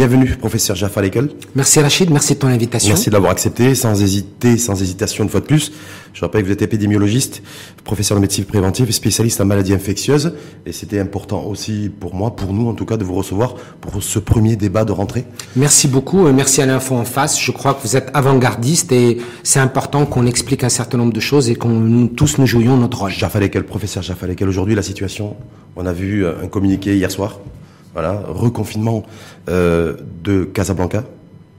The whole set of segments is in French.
Bienvenue, professeur Jaffa Lekel. Merci Rachid, merci de ton invitation. Merci de l'avoir accepté, sans hésiter, sans hésitation une fois de plus. Je rappelle que vous êtes épidémiologiste, professeur de médecine préventive, spécialiste en maladies infectieuses. Et c'était important aussi pour moi, pour nous en tout cas, de vous recevoir pour ce premier débat de rentrée. Merci beaucoup, et merci à l'info en face. Je crois que vous êtes avant-gardiste et c'est important qu'on explique un certain nombre de choses et qu'on tous nous jouions notre rôle. Jaffa Lekel, professeur Jaffa Lekel, aujourd'hui la situation, on a vu un communiqué hier soir voilà, reconfinement euh, de Casablanca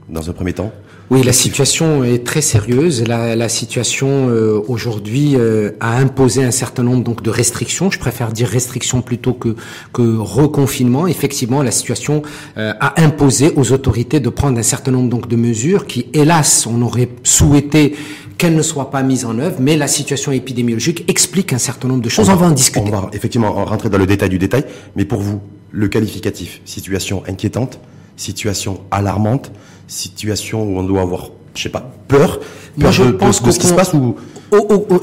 dans un premier temps. Oui, la situation est très sérieuse. La, la situation euh, aujourd'hui euh, a imposé un certain nombre donc de restrictions. Je préfère dire restrictions plutôt que que reconfinement. Effectivement, la situation euh, a imposé aux autorités de prendre un certain nombre donc de mesures qui, hélas, on aurait souhaité qu'elles ne soient pas mises en œuvre, mais la situation épidémiologique explique un certain nombre de choses. On, va, en discuter. On va effectivement rentrer dans le détail du détail, mais pour vous, le qualificatif, situation inquiétante, situation alarmante, situation où on doit avoir, je sais pas, peur, Moi, je pense que ce qui se passe ou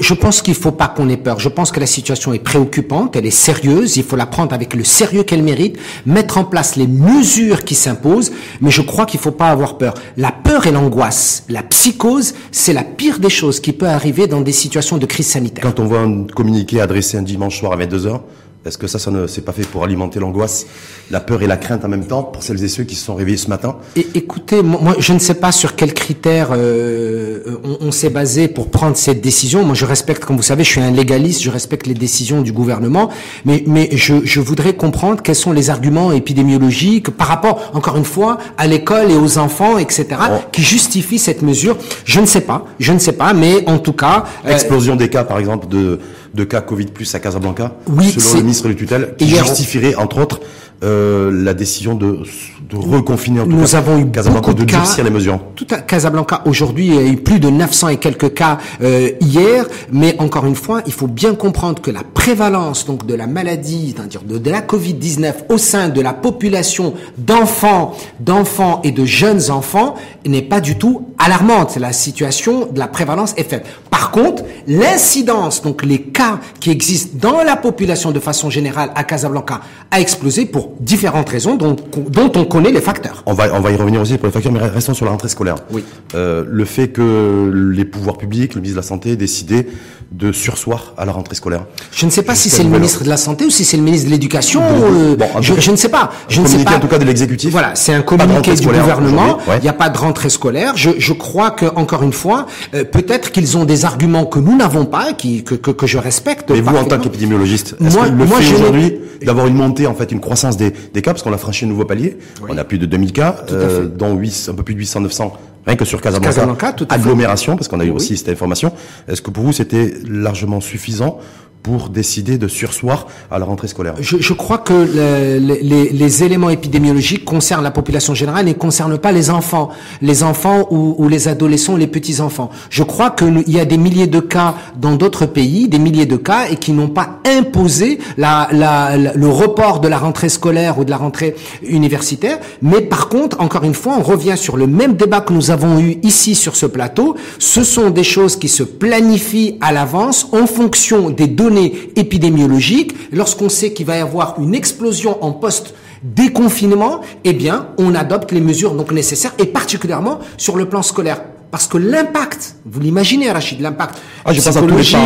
je pense qu'il faut pas qu'on ait peur. Je pense que la situation est préoccupante, elle est sérieuse, il faut la prendre avec le sérieux qu'elle mérite, mettre en place les mesures qui s'imposent, mais je crois qu'il faut pas avoir peur. La peur et l'angoisse, la psychose, c'est la pire des choses qui peut arriver dans des situations de crise sanitaire. Quand on voit un communiqué adressé un dimanche soir à 22h, est-ce que ça, ça ne s'est pas fait pour alimenter l'angoisse, la peur et la crainte en même temps pour celles et ceux qui se sont réveillés ce matin? Et, Écoutez, moi, je ne sais pas sur quels critères euh, on, on s'est basé pour prendre cette décision. Moi, je respecte, comme vous savez, je suis un légaliste, je respecte les décisions du gouvernement, mais, mais je, je voudrais comprendre quels sont les arguments épidémiologiques par rapport, encore une fois, à l'école et aux enfants, etc., qui justifient cette mesure. Je ne sais pas, je ne sais pas, mais en tout cas... Euh, Explosion des cas, par exemple, de de cas Covid plus à Casablanca, oui, selon le ministre de tutelle, qui justifierait entre autres euh, la décision de, de reconfiner en tout Nous cas, avons eu Casablanca, de, durcir les mesures. Tout à Casablanca aujourd'hui, il y a eu plus de 900 et quelques cas euh, hier, mais encore une fois, il faut bien comprendre que la prévalence donc de la maladie, c'est-à-dire de, de la Covid-19 au sein de la population d'enfants, d'enfants et de jeunes enfants n'est pas du tout alarmante. La situation de la prévalence est faible. Par contre, l'incidence, donc les cas qui existent dans la population de façon générale à Casablanca, a explosé pour différentes raisons dont, dont on connaît les facteurs. On va, on va y revenir aussi pour les facteurs, mais restons sur la rentrée scolaire. Oui. Euh, le fait que les pouvoirs publics, le ministre de la Santé, ait décidé de sursoir à la rentrée scolaire. Je ne sais pas si c'est le ministre de la Santé ou si c'est le ministre de l'Éducation. Euh, bon, je, je, ne sais pas. Je ne sais pas. en tout cas de l'exécutif. Voilà, c'est un communiqué du gouvernement. Il n'y a pas de rentrée scolaire. Je, je crois que encore une fois, euh, peut-être qu'ils ont des arguments que nous n'avons pas, qui, que, que, que je respecte. Mais vous, en tant qu'épidémiologiste, est-ce que le fait aujourd'hui d'avoir une montée, en fait, une croissance des, des cas, parce qu'on a franchi un nouveau palier, oui. on a plus de 2000 cas, euh, dont 8, un peu plus de 800, 900 Rien que sur Casablanca, Casablanca tout agglomération, parce qu'on a eu Oui. aussi cette information. Est-ce que pour vous c'était largement suffisant pour décider de sursoir à la rentrée scolaire je, je crois que le, les, les, éléments épidémiologiques concernent la population générale et ne concernent pas les enfants, les enfants ou, ou les adolescents les petits enfants. Je crois qu'il y a des milliers de cas dans d'autres pays, des milliers de cas et qui n'ont pas imposé la, la, le report de la rentrée scolaire ou de la rentrée universitaire. Mais par contre, encore une fois, on revient sur le même débat que nous avons eu ici sur ce plateau. Ce sont des choses qui se planifient à l'avance en fonction des données épidémiologiques, lorsqu'on sait qu'il va y avoir une explosion en poste déconfinement, eh bien, on adopte les mesures donc nécessaires et particulièrement sur le plan scolaire. Parce que l'impact, vous l'imaginez, Rachid, l'impact ah, psychologique,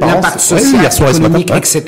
l'impact social, oui, économique, etc.,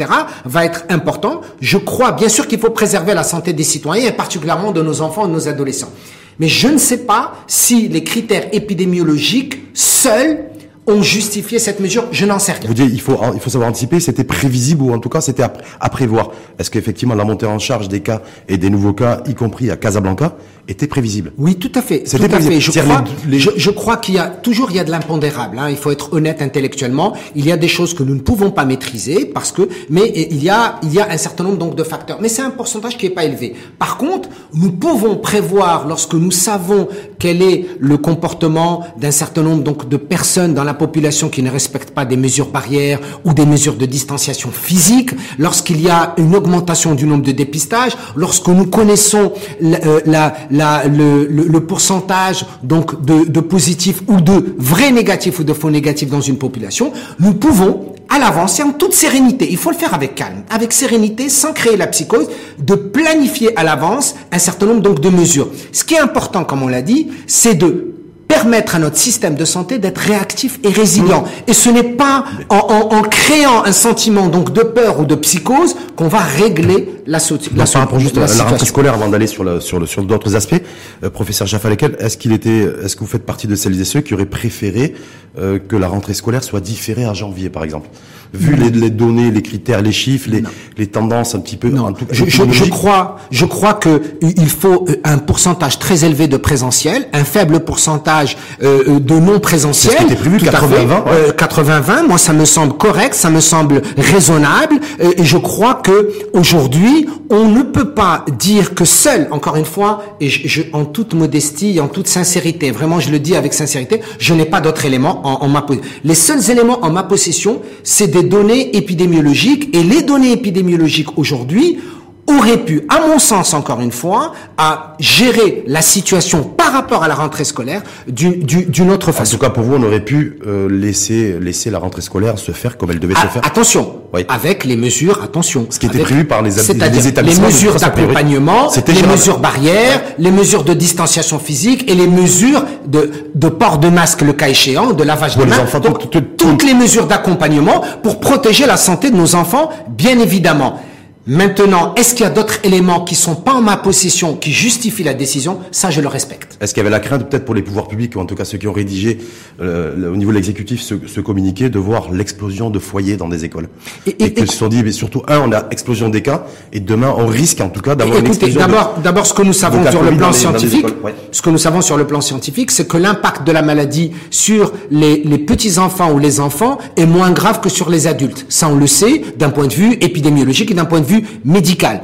va être important. Je crois, bien sûr, qu'il faut préserver la santé des citoyens et particulièrement de nos enfants et de nos adolescents. Mais je ne sais pas si les critères épidémiologiques seuls ont justifié cette mesure Je n'en sais rien. Vous dites, il faut, il faut savoir anticiper, c'était prévisible ou en tout cas c'était à, à, prévoir. Est-ce qu'effectivement la montée en charge des cas et des nouveaux cas, y compris à Casablanca, était prévisible? Oui, tout à fait. Tout à fait. Je crois, les... je, je, crois qu'il y a toujours il y a de l'impondérable. Hein. Il faut être honnête intellectuellement. Il y a des choses que nous ne pouvons pas maîtriser parce que, mais il y a il y a un certain nombre donc de facteurs. Mais c'est un pourcentage qui est pas élevé. Par contre, nous pouvons prévoir lorsque nous savons quel est le comportement d'un certain nombre donc de personnes dans la population qui ne respectent pas des mesures barrières ou des mesures de distanciation physique, lorsqu'il y a une augmentation du nombre de dépistages, lorsque nous connaissons la, euh, la, la le, pourcentage donc de, de positifs ou de vrais négatifs ou de faux négatifs dans une population, nous pouvons à l'avance et en toute sérénité. Il faut le faire avec calme, avec sérénité, sans créer la psychose, de planifier à l'avance un certain nombre donc de mesures. Ce qui est important, comme on l'a dit, c'est de permettre à notre système de santé d'être réactif et résilient. Et ce n'est pas en, en, en, créant un sentiment donc de peur ou de psychose qu'on va régler la, so la, par rapport juste à la, rentrée scolaire avant d'aller sur, sur, le, sur d'autres aspects. Euh, professeur Jaffa est-ce qu'il était, est-ce que vous faites partie de celles et ceux qui auraient préféré euh, que la rentrée scolaire soit différée à janvier, par exemple? Vu les, les, données, les critères, les chiffres, les, les tendances un petit peu. Non. Tout, je, je, je, crois, je crois que il faut un pourcentage très élevé de présentiel, un faible pourcentage euh, de non présentiel. Prévu 80-20. Euh, 80-20. Moi, ça me semble correct, ça me semble raisonnable, et je crois que aujourd'hui, on ne peut pas dire que seul, encore une fois, et je, je, en toute modestie, en toute sincérité, vraiment, je le dis avec sincérité, je n'ai pas d'autres éléments en, en ma Les seuls éléments en ma possession, c'est des données épidémiologiques, et les données épidémiologiques aujourd'hui aurait pu, à mon sens encore une fois, à gérer la situation par rapport à la rentrée scolaire d'une autre façon. En tout cas, pour vous, on aurait pu euh, laisser laisser la rentrée scolaire se faire comme elle devait ah, se faire. Attention, oui. avec les mesures, attention. Ce qui était prévu par les, les établissements. Les mesures d'accompagnement, les mesures barrières, les mesures de distanciation physique et les mesures de, de port de masque le cas échéant, de lavage pour de mains. Enfants, Donc, tout, toutes les mesures d'accompagnement pour protéger la santé de nos enfants, bien évidemment. Maintenant, est-ce qu'il y a d'autres éléments qui sont pas en ma possession qui justifient la décision? Ça, je le respecte. Est-ce qu'il y avait la crainte, peut-être pour les pouvoirs publics, ou en tout cas ceux qui ont rédigé euh, au niveau de l'exécutif ce, ce, communiqué, de voir l'explosion de foyers dans des écoles? Et, et, et qu'ils se sont dit, mais surtout, un, on a explosion des cas, et demain, on risque en tout cas d'avoir une explosion d'abord, d'abord, ce que nous savons sur le plan scientifique, ouais. ce que nous savons sur le plan scientifique, c'est que l'impact de la maladie sur les, les petits-enfants ou les enfants est moins grave que sur les adultes. Ça, on le sait d'un point de vue épidémiologique et d'un point de vue médical.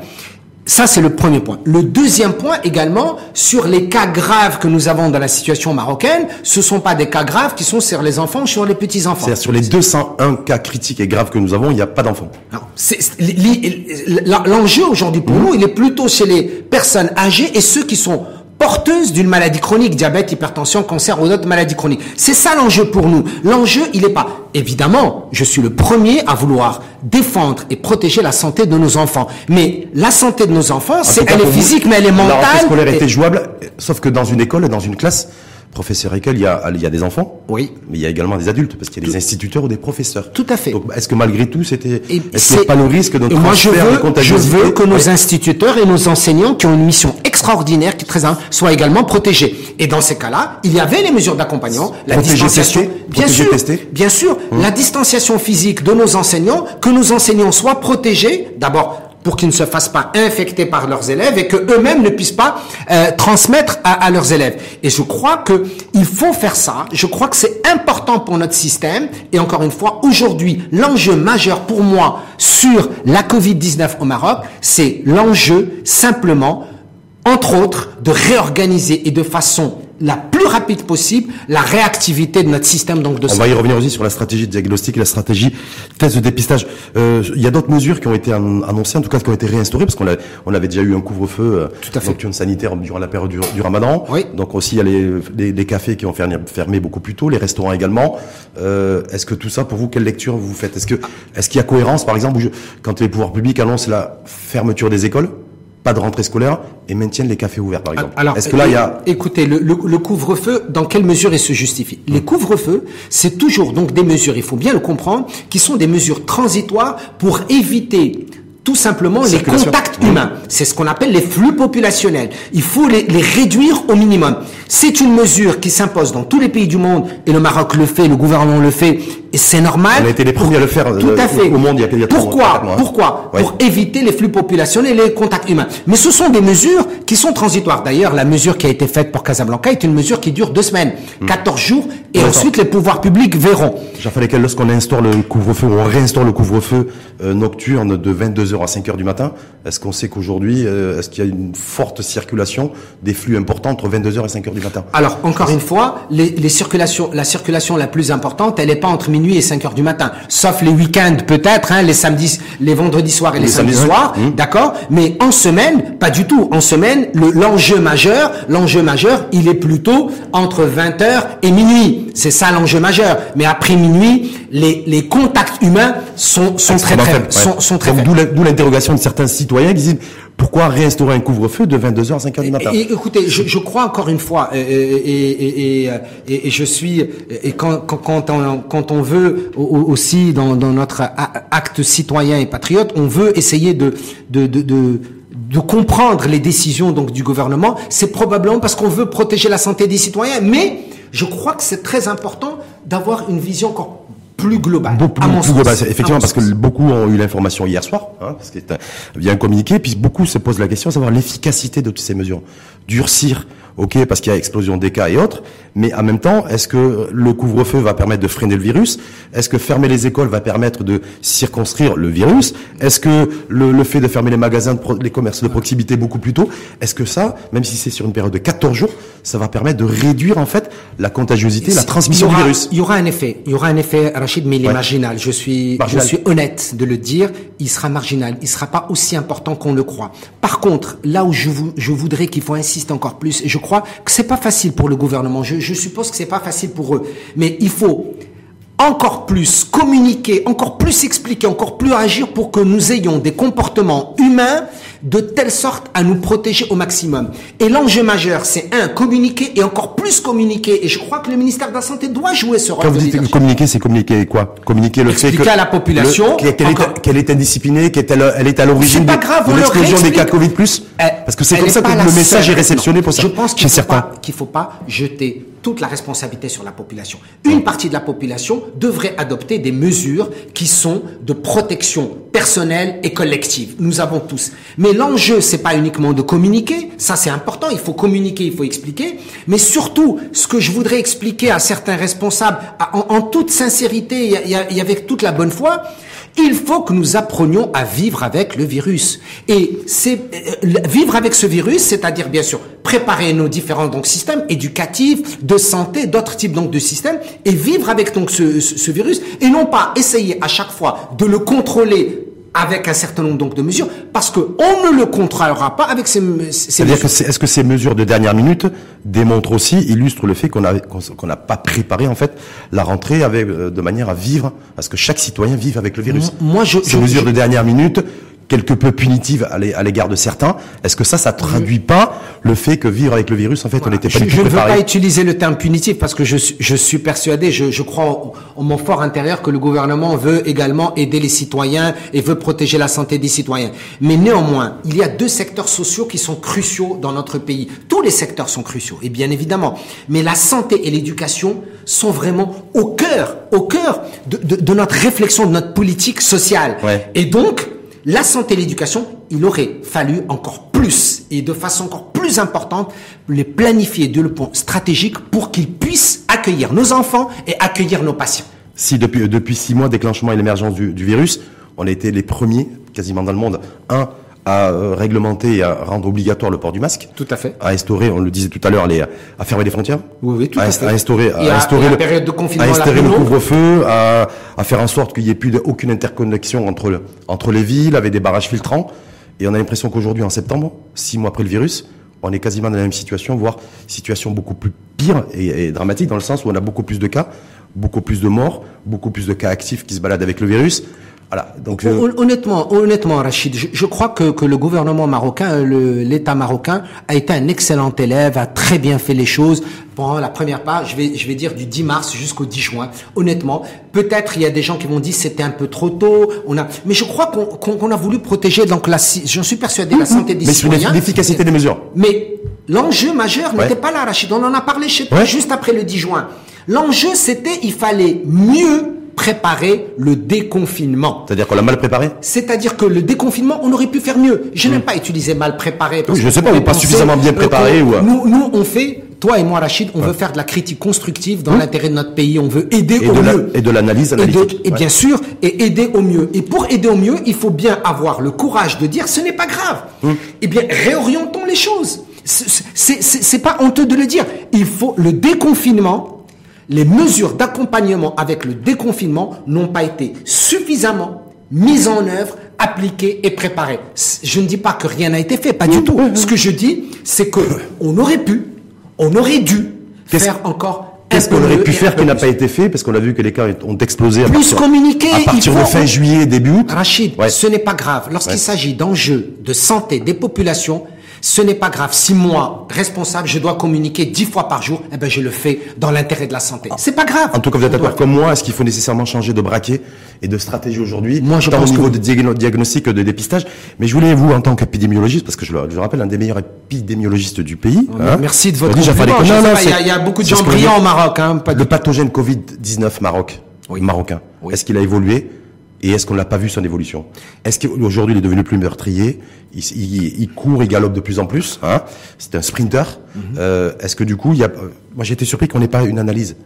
Ça, c'est le premier point. Le deuxième point également, sur les cas graves que nous avons dans la situation marocaine, ce sont pas des cas graves qui sont sur les enfants ou sur les petits-enfants. C'est-à-dire sur les 201 cas critiques et graves que nous avons, il n'y a pas d'enfants. L'enjeu aujourd'hui pour mmh. nous, il est plutôt chez les personnes âgées et ceux qui sont porteuses d'une maladie chronique, diabète, hypertension, cancer ou d'autres maladies chroniques. C'est ça l'enjeu pour nous. L'enjeu, il n'est pas, évidemment, je suis le premier à vouloir défendre et protéger la santé de nos enfants. Mais la santé de nos enfants, c'est, elle est physique, mais elle est mentale. La scolaire et... était jouable, sauf que dans une école, dans une classe, professeur Ekel, il y a, il y a des enfants. Oui. Mais il y a également des adultes, parce qu'il y a des instituteurs ou des professeurs. Tout à fait. Donc, est-ce que malgré tout, c'était, est-ce qu'il n'y a pas le risque de moi, je veux, je veux que nos instituteurs et nos enseignants qui ont une mission extraordinaire, qui est très soient également protégés. Et dans ces cas-là, il y avait les mesures d'accompagnement, la Protéger, distanciation. Tester, bien sûr. Tester. Bien sûr. Hum. La distanciation physique de nos enseignants, que nos enseignants soient protégés, d'abord, pour qu'ils ne se fassent pas infecter par leurs élèves et que eux-mêmes ne puissent pas euh, transmettre à, leurs élèves. Et je crois que il faut faire ça. Je crois que c'est important pour notre système. Et encore une fois, aujourd'hui, l'enjeu majeur pour moi sur la Covid-19 au Maroc, c'est l'enjeu simplement, entre autres, de réorganiser et de façon la rapide possible la réactivité de notre système donc de On va y revenir aussi sur la stratégie de diagnostic et la stratégie test de dépistage. Euh, il y a d'autres mesures qui ont été annoncées, en tout cas qui ont été réinstaurées, parce qu'on on avait déjà eu un couvre-feu fait. nocturne sanitaire durant la période du, du Ramadan. Oui. Donc aussi il y a les, les, les, cafés qui ont fermé, fermé beaucoup plus tôt, les restaurants également. Euh, est-ce que tout ça, pour vous, quelle lecture vous faites? Est-ce que est-ce qu'il y a cohérence, par exemple, je, quand les pouvoirs publics annoncent la fermeture des écoles? Pas de rentrée scolaire et maintiennent les cafés ouverts, par exemple. Alors, est-ce que là, il y a écoutez, le, le, le couvre-feu, dans quelle mesure il se justifie? Mmh. Les couvre-feux, c'est toujours donc des mesures, il faut bien le comprendre, qui sont des mesures transitoires pour éviter tout simplement les contacts humains. C'est ce qu'on appelle les flux populationnels. Il faut les, les réduire au minimum. C'est une mesure qui s'impose dans tous les pays du monde et le Maroc le fait, le gouvernement le fait c'est normal. On a été les premiers à le faire tout à fait. au monde il y a, il y a Pourquoi mois, Pourquoi ouais. Pour éviter les flux populationnels et les contacts humains. Mais ce sont des mesures qui sont transitoires. D'ailleurs, la mesure qui a été faite pour Casablanca est une mesure qui dure deux semaines, hmm. 14 jours, et ensuite les pouvoirs publics verront. Jean lesquels lorsqu'on instaure le couvre-feu, on réinstaure le couvre-feu euh, nocturne de 22h à 5h du matin, est-ce qu'on sait qu'aujourd'hui, euh, est-ce qu'il y a une forte circulation des flux importants entre 22h et 5h du matin? Alors, encore une fois, les, les circulations, la circulation la plus importante, elle n'est pas entre minuit et 5 heures du matin. Sauf les week-ends peut-être, hein, les samedis, les vendredis soirs et les, Les samedis samedis, soirs. Mmh. d'accord Mais en semaine, pas du tout. En semaine, le- l'enjeu majeur, l'enjeu majeur, il est plutôt entre 20h et minuit. C'est ça l'enjeu majeur. Mais après minuit, les, les contacts humains sont, sont très très, faible, ouais. sont, sont très Donc, faibles. D'où l'interrogation de certains citoyens qui disent pourquoi réinstaurer un couvre-feu de 22h à 5h du matin? Écoutez, je, crois encore une fois, et, je suis, et quand, on, quand on veut au- au- aussi dans, notre acte citoyen et patriote, on veut essayer de, de de comprendre les décisions donc du gouvernement, c'est probablement parce qu'on veut protéger la santé des citoyens, mais je crois que c'est très important d'avoir une vision encore plus globale. Beaucoup à mon plus sens. global, effectivement, parce que beaucoup ont eu l'information hier soir, hein, parce qu'il y a un communiqué, puis beaucoup se posent la question de savoir l'efficacité de toutes ces mesures. Durcir, ok, parce qu'il y a explosion des cas et autres, mais en même temps, est-ce que le couvre-feu va permettre de freiner le virus? Est-ce que fermer les écoles va permettre de circonscrire le virus? Est-ce que le, le fait de fermer les magasins, de pro- les commerces de proximité beaucoup plus tôt, est-ce que ça, même si c'est sur une période de 14 jours, ça va permettre de réduire en fait la contagiosité, la transmission du virus Il y aura un effet. Il y aura un effet, Rachid, mais il est Ouais. marginal. Je suis, Marginal. je suis honnête de le dire. Il sera marginal. Il sera pas aussi important qu'on le croit. Par contre, là où je, vou- je voudrais qu'il faut insister encore plus, et je crois que c'est pas facile pour le gouvernement. Je, je suppose que c'est pas facile pour eux. Mais il faut encore plus communiquer, encore plus expliquer, encore plus agir pour que nous ayons des comportements humains de telle sorte à nous protéger au maximum. Et l'enjeu majeur, c'est un, communiquer et encore plus communiquer. Et je crois que le ministère de la Santé doit jouer ce rôle. Quand vous dites leadership. communiquer, c'est communiquer quoi? Communiquer le fait que à la population, le- qu'elle est, qu'elle est indisciplinée, qu'elle est, à- elle est à l'origine de, l'explosion des cas. Covid plus? Parce que c'est comme ça que le message est réceptionné pour Je ça. pense qu'il faut qu'il faut pas jeter toute la responsabilité sur la population. Une partie de la population devrait adopter des mesures qui sont de protection personnelle et collective. Nous avons tous. Mais l'enjeu, c'est pas uniquement de communiquer. Ça, c'est important. Il faut communiquer, il faut expliquer. Mais surtout, ce que je voudrais expliquer à certains responsables, en, en toute sincérité et avec toute la bonne foi, il faut que nous apprenions à vivre avec le virus. Et c'est euh, vivre avec ce virus, c'est-à-dire bien sûr préparer nos différents systèmes éducatifs, de santé, d'autres types de systèmes, et vivre avec ce virus, et non pas essayer à chaque fois de le contrôler avec un certain nombre donc de mesures, parce que on ne le contrôlera pas avec ces, mesures. que c'est- est-ce que ces mesures de dernière minute démontrent aussi, illustrent le fait qu'on a qu'on qu'on n'a pas préparé en fait la rentrée avec euh, de manière à vivre, parce que chaque citoyen vive avec le virus? Moi, je- ces je- mesures je- de dernière minute quelque peu punitives à l'é- à l'égard de certains, est-ce que ça, ça traduit pas le fait que vivre avec le virus, en fait, on n'était pas je, du je tout ne veux pas utiliser le terme punitif parce que je, suis- je suis persuadé, je, je crois en mon fort intérieur que le gouvernement veut également aider les citoyens et veut protéger la santé des citoyens. Mais néanmoins, il y a deux secteurs sociaux qui sont cruciaux dans notre pays. Tous les secteurs sont cruciaux, et bien évidemment. Mais la santé et l'éducation sont vraiment au cœur, au cœur de, de- de notre réflexion, de notre politique sociale. Ouais. Et donc, la santé et l'éducation, il aurait fallu encore plus et de façon encore plus importante les planifier de le point stratégique pour qu'ils puissent accueillir nos enfants et accueillir nos patients. Si depuis, euh, depuis six mois, déclenchement et l'émergence du, du virus, on a été les premiers, quasiment dans le monde, un, à euh, réglementer et à rendre obligatoire le port du masque, Tout à fait. à instaurer, on le disait tout à l'heure, les, à fermer les frontières, Oui, oui, tout à, fait. à instaurer, à à- instaurer le, période de confinement à la instaurer plus le longue. couvre-feu, à, à faire en sorte qu'il n'y ait plus de- aucune interconnexion entre, le, entre les villes, avec des barrages filtrants. Et on a l'impression qu'aujourd'hui, en septembre, six mois après le virus, on est quasiment dans la même situation, voire situation beaucoup plus pire et, et dramatique, dans le sens où on a beaucoup plus de cas, beaucoup plus de morts, beaucoup plus de cas actifs qui se baladent avec le virus. Voilà. Donc, euh, Hon- Honnêtement, honnêtement, Rachid, je, je crois que, que le gouvernement marocain, le- l'État marocain, a été un excellent élève, a très bien fait les choses. Pendant la première part, je vais, je vais dire du 10 mars jusqu'au 10 juin. Honnêtement, peut-être il y a des gens qui vont dire c'était un peu trop tôt. On a, mais je crois qu'on a voulu protéger donc la, j'en suis persuadé, la santé des mais citoyens. l'efficacité des mesures. Mais l'enjeu majeur Ouais. n'était pas là, Rachid. On en a parlé chez toi Ouais. juste après le 10 juin. L'enjeu, c'était il fallait mieux préparer le déconfinement. C'est-à-dire qu'on l'a mal préparé C'est-à-dire que le déconfinement, on aurait pu faire mieux. Je n'aime pas utiliser mal préparé. parce Oui, je que sais pas, vous ou pas suffisamment bien préparé, ou, euh, Nous, nous, on fait, toi et moi, Rachid, on veut faire de la critique constructive dans l'intérêt de notre pays. On veut aider et au de, la- mieux. et de l'analyse Et, de- analytique. et Ouais. bien sûr, et aider au mieux. Et pour aider au mieux, il faut bien avoir le courage de dire ce n'est pas grave. Hum. Eh bien, réorientons les choses. C'est pas honteux de le dire. Il faut le déconfinement. Les mesures d'accompagnement avec le déconfinement n'ont pas été suffisamment mises en œuvre, appliquées et préparées. Je ne dis pas que rien n'a été fait, pas du tout. Ce que je dis, c'est que on aurait pu, on aurait dû faire encore Qu'est-ce qu'on aurait pu faire qui n'a pas été fait parce qu'on a vu que les cas ont explosé à Plus communiquer, à partir de fin juillet, début août. Rachid, ce n'est pas grave. Lorsqu'il s'agit d'enjeux de santé des populations, ce n'est pas grave. Si moi, responsable, je dois communiquer dix fois par jour, eh ben, je le fais dans l'intérêt de la santé. C'est pas grave. En tout cas, vous êtes d'accord comme moi. Est-ce qu'il faut nécessairement changer de braquet et de stratégie aujourd'hui? Moi, je tant pense au niveau de diagnostic, de dépistage? Mais je voulais, vous, en tant qu'épidémiologiste, parce que je le, rappelle, un des meilleurs épidémiologistes du pays. Hein, merci de votre compliment. Il y, a beaucoup de gens brillants au Maroc, hein, Le pathogène Covid-19 Maroc. Marocain. Est-ce qu'il a évolué? Et est-ce qu'on l'a pas vu son évolution? Est-ce qu'aujourd'hui il est devenu plus meurtrier? Il, il, il, court, il galope de plus en plus. Hein? C'est un sprinter. Mhm. euh, est-ce que du coup, il y a Moi, j'ai été surpris qu'on n'ait pas une analyse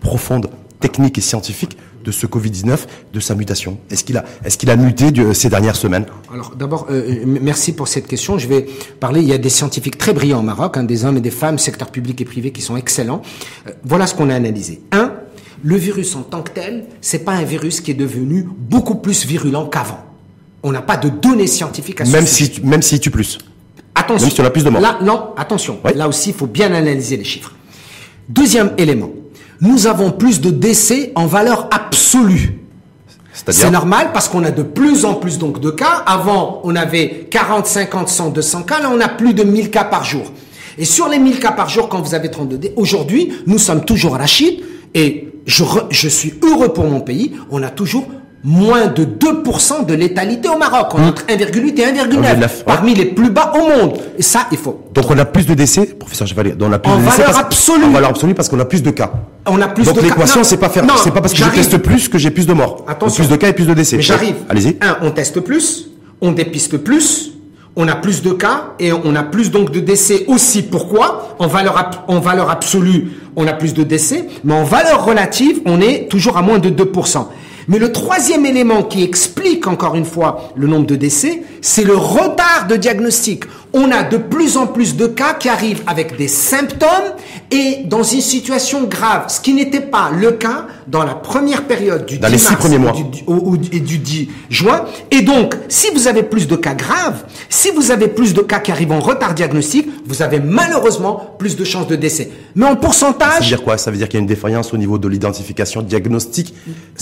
profonde, technique et scientifique de ce Covid-19, de sa mutation. Est-ce qu'il a, est-ce qu'il a muté ces dernières semaines? Alors d'abord, euh, merci pour cette question. Je vais parler. Il y a des scientifiques très brillants au Maroc, hein, des hommes et des femmes, secteur public et privé, qui sont excellents. Euh, voilà ce qu'on a analysé. Un, le virus en tant que tel, c'est pas un virus qui est devenu beaucoup plus virulent qu'avant. On n'a pas de données scientifiques à ce même Si, même s'il tue plus. Attention. Même si on a plus de morts. Là, non, attention. Là aussi, il faut bien analyser les chiffres. Deuxième élément. Nous avons plus de décès en valeur absolue. C'est normal parce qu'on a de plus en plus donc de cas. Avant, on avait 40, 50, 100, 200 cas. Là, on a plus de 1000 cas par jour. Et sur les 1000 cas par jour, quand vous avez 32 décès, aujourd'hui, nous sommes toujours à la chute et je, je suis heureux pour mon pays, on a toujours moins de 2% de létalité au Maroc. On est entre 1,8 et 1,9. Parmi les plus bas au monde. Et ça, il faut. Donc on a plus de décès, professeur Chevalier, on a plus en de valeur absolue. En valeur absolue parce qu'on a plus de cas. On a plus Donc l'équation, c'est pas faire, c'est pas parce que je teste plus que j'ai plus de morts. Attention. Plus de cas et plus de décès. Mais j'arrive. Allez-y. Un, on teste plus, on dépiste plus, on a plus de cas et on a plus donc de décès aussi. Pourquoi? En valeur, en valeur absolue, on a plus de décès, mais en valeur relative, on est toujours à moins de 2%. Mais le troisième élément qui explique encore une fois le nombre de décès, c'est le retard de diagnostic. On a de plus en plus de cas qui arrivent avec des symptômes et dans une situation grave, ce qui n'était pas le cas dans la première période du 10 mars et du 10 juin. Et donc, si vous avez plus de cas graves, si vous avez plus de cas qui arrivent en retard diagnostic, vous avez malheureusement plus de chances de décès. Mais en pourcentage... Ça veut dire quoi? Ça veut dire qu'il y a une défaillance au niveau de l'identification diagnostique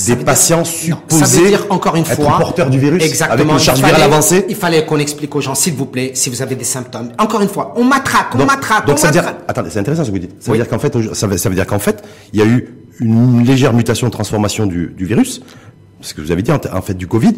des patients supposés ça veut dire, encore une fois, porteurs du virus exactement, avec une charge virale avancée Il fallait qu'on explique aux gens, s'il vous plaît, si vous avez des symptômes. Encore une fois, on matraque, on matraque, donc ça veut dire, attendez, c'est intéressant ce que vous dites. Ça veut dire qu'en fait, ça veut, ça veut dire qu'en fait, il y a eu une légère mutation, transformation du, du virus, ce que vous avez dit en, fait du Covid,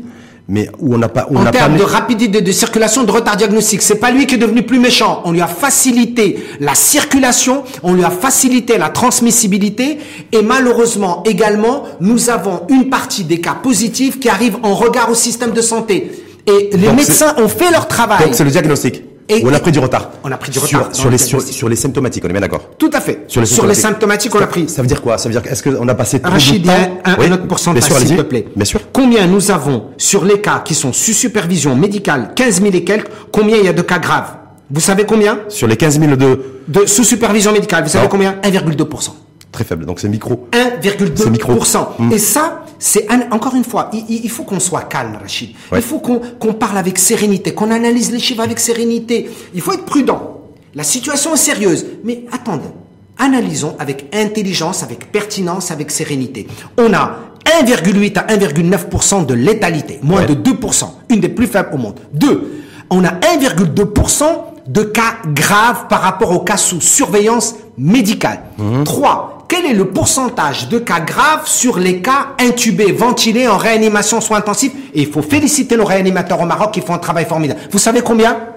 mais où on n'a pas, on en termes de rapidité de circulation, de retard diagnostique, c'est pas lui qui est devenu plus méchant. On lui a facilité la circulation, on lui a facilité la transmissibilité, et malheureusement également, nous avons une partie des cas positifs qui arrivent en regard au système de santé. Et les médecins ont fait leur travail. Donc c'est le diagnostic. Et, on a pris du retard. On a pris du retard. Sur, les, sur, les symptomatiques, on est bien d'accord Tout à fait. Sur les symptomatiques, on a pris. Ça veut dire quoi? Ça veut dire est-ce qu'on a passé trop Rachid, de temps? un, un, autre pourcentage, s'il te plaît. Bien sûr. Combien nous avons sur les cas qui sont sous supervision médicale, 15 000 et quelques, combien il y a de cas graves? Vous savez combien? Sur les 15 000 de... De sous supervision médicale, vous savez combien? 1,2%. Très faible, donc c'est micro. 1,2%. Et ça, c'est encore une fois, il, faut qu'on soit calme, Rachid. Il faut qu'on parle avec sérénité, qu'on analyse les chiffres avec sérénité. Il faut être prudent. La situation est sérieuse, mais attendez. Analysons avec intelligence, avec pertinence, avec sérénité. On a 1,8 à 1,9% de létalité, moins de 2%, une des plus faibles au monde. Deux, on a 1,2% de cas graves par rapport aux cas sous surveillance médicale. Mmh. Trois, quel est le pourcentage de cas graves sur les cas intubés, ventilés en réanimation soins intensifs? Et il faut féliciter nos réanimateurs au Maroc qui font un travail formidable. Vous savez combien?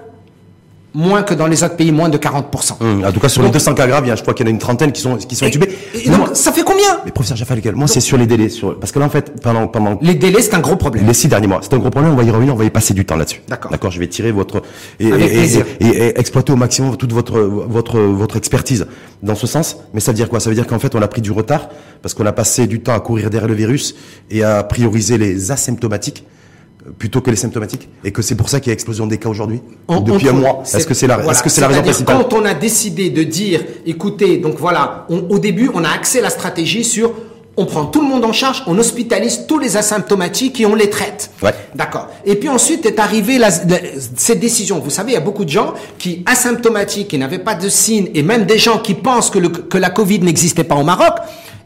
Moins que dans les autres pays, moins de 40%. Hum, en tout cas, sur les 200 cas graves, je crois qu'il y en a une trentaine qui sont, qui sont intubés. ça fait combien Mais professeur Jaffal, moi, c'est sur les délais. Sur, parce que là, en fait, pendant, pendant... Les délais, c'est un gros problème. Les six derniers mois, c'est un gros problème, on va y revenir, on va y passer du temps là-dessus. D'accord. D'accord, je vais tirer votre... Et, et, et, exploiter au maximum toute votre, votre, votre expertise dans ce sens. Mais ça veut dire quoi? Ça veut dire qu'en fait, on a pris du retard parce qu'on a passé du temps à courir derrière le virus et à prioriser les asymptomatiques plutôt que les symptomatiques et que c'est pour ça qu'il y a explosion des cas aujourd'hui depuis un mois Est-ce que c'est la, est-ce que c'est la raison principale Quand on a décidé de dire, écoutez, donc voilà, au début, on a axé la stratégie sur on prend tout le monde en charge, on hospitalise tous les asymptomatiques et on les traite. Ouais. D'accord. Et puis ensuite est arrivée la, cette décision. Vous savez, il y a beaucoup de gens qui asymptomatiques, qui n'avaient pas de signes, et même des gens qui pensent que, le, que la Covid n'existait pas au Maroc.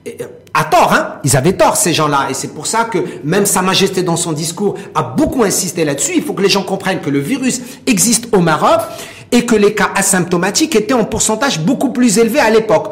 Euh, à tort, hein Ils avaient tort, ces gens-là. Et c'est pour ça que même Sa Majesté, dans son discours, a beaucoup insisté là-dessus. Il faut que les gens comprennent que le virus existe au Maroc et que les cas asymptomatiques étaient en pourcentage beaucoup plus élevé à l'époque.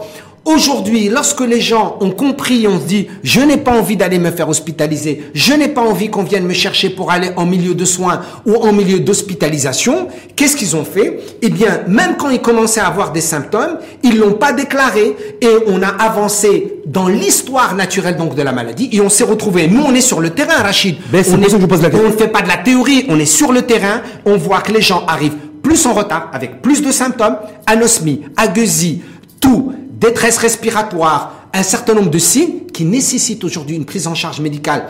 Aujourd'hui, lorsque les gens ont compris, on se dit, je n'ai pas envie d'aller me faire hospitaliser, je n'ai pas envie qu'on vienne me chercher pour aller en milieu de soins ou en milieu d'hospitalisation, qu'est-ce qu'ils ont fait? Eh bien, même quand ils commençaient à avoir des symptômes, ils l'ont pas déclaré et on a avancé dans l'histoire naturelle donc de la maladie et on s'est retrouvé. Nous, on est sur le terrain, Rachid. Ben, on, on ne fait pas de la théorie, on est sur le terrain. On voit que les gens arrivent plus en retard, avec plus de symptômes, anosmie, agueusie, tout détresse respiratoire, un certain nombre de signes qui nécessitent aujourd'hui une prise en charge médicale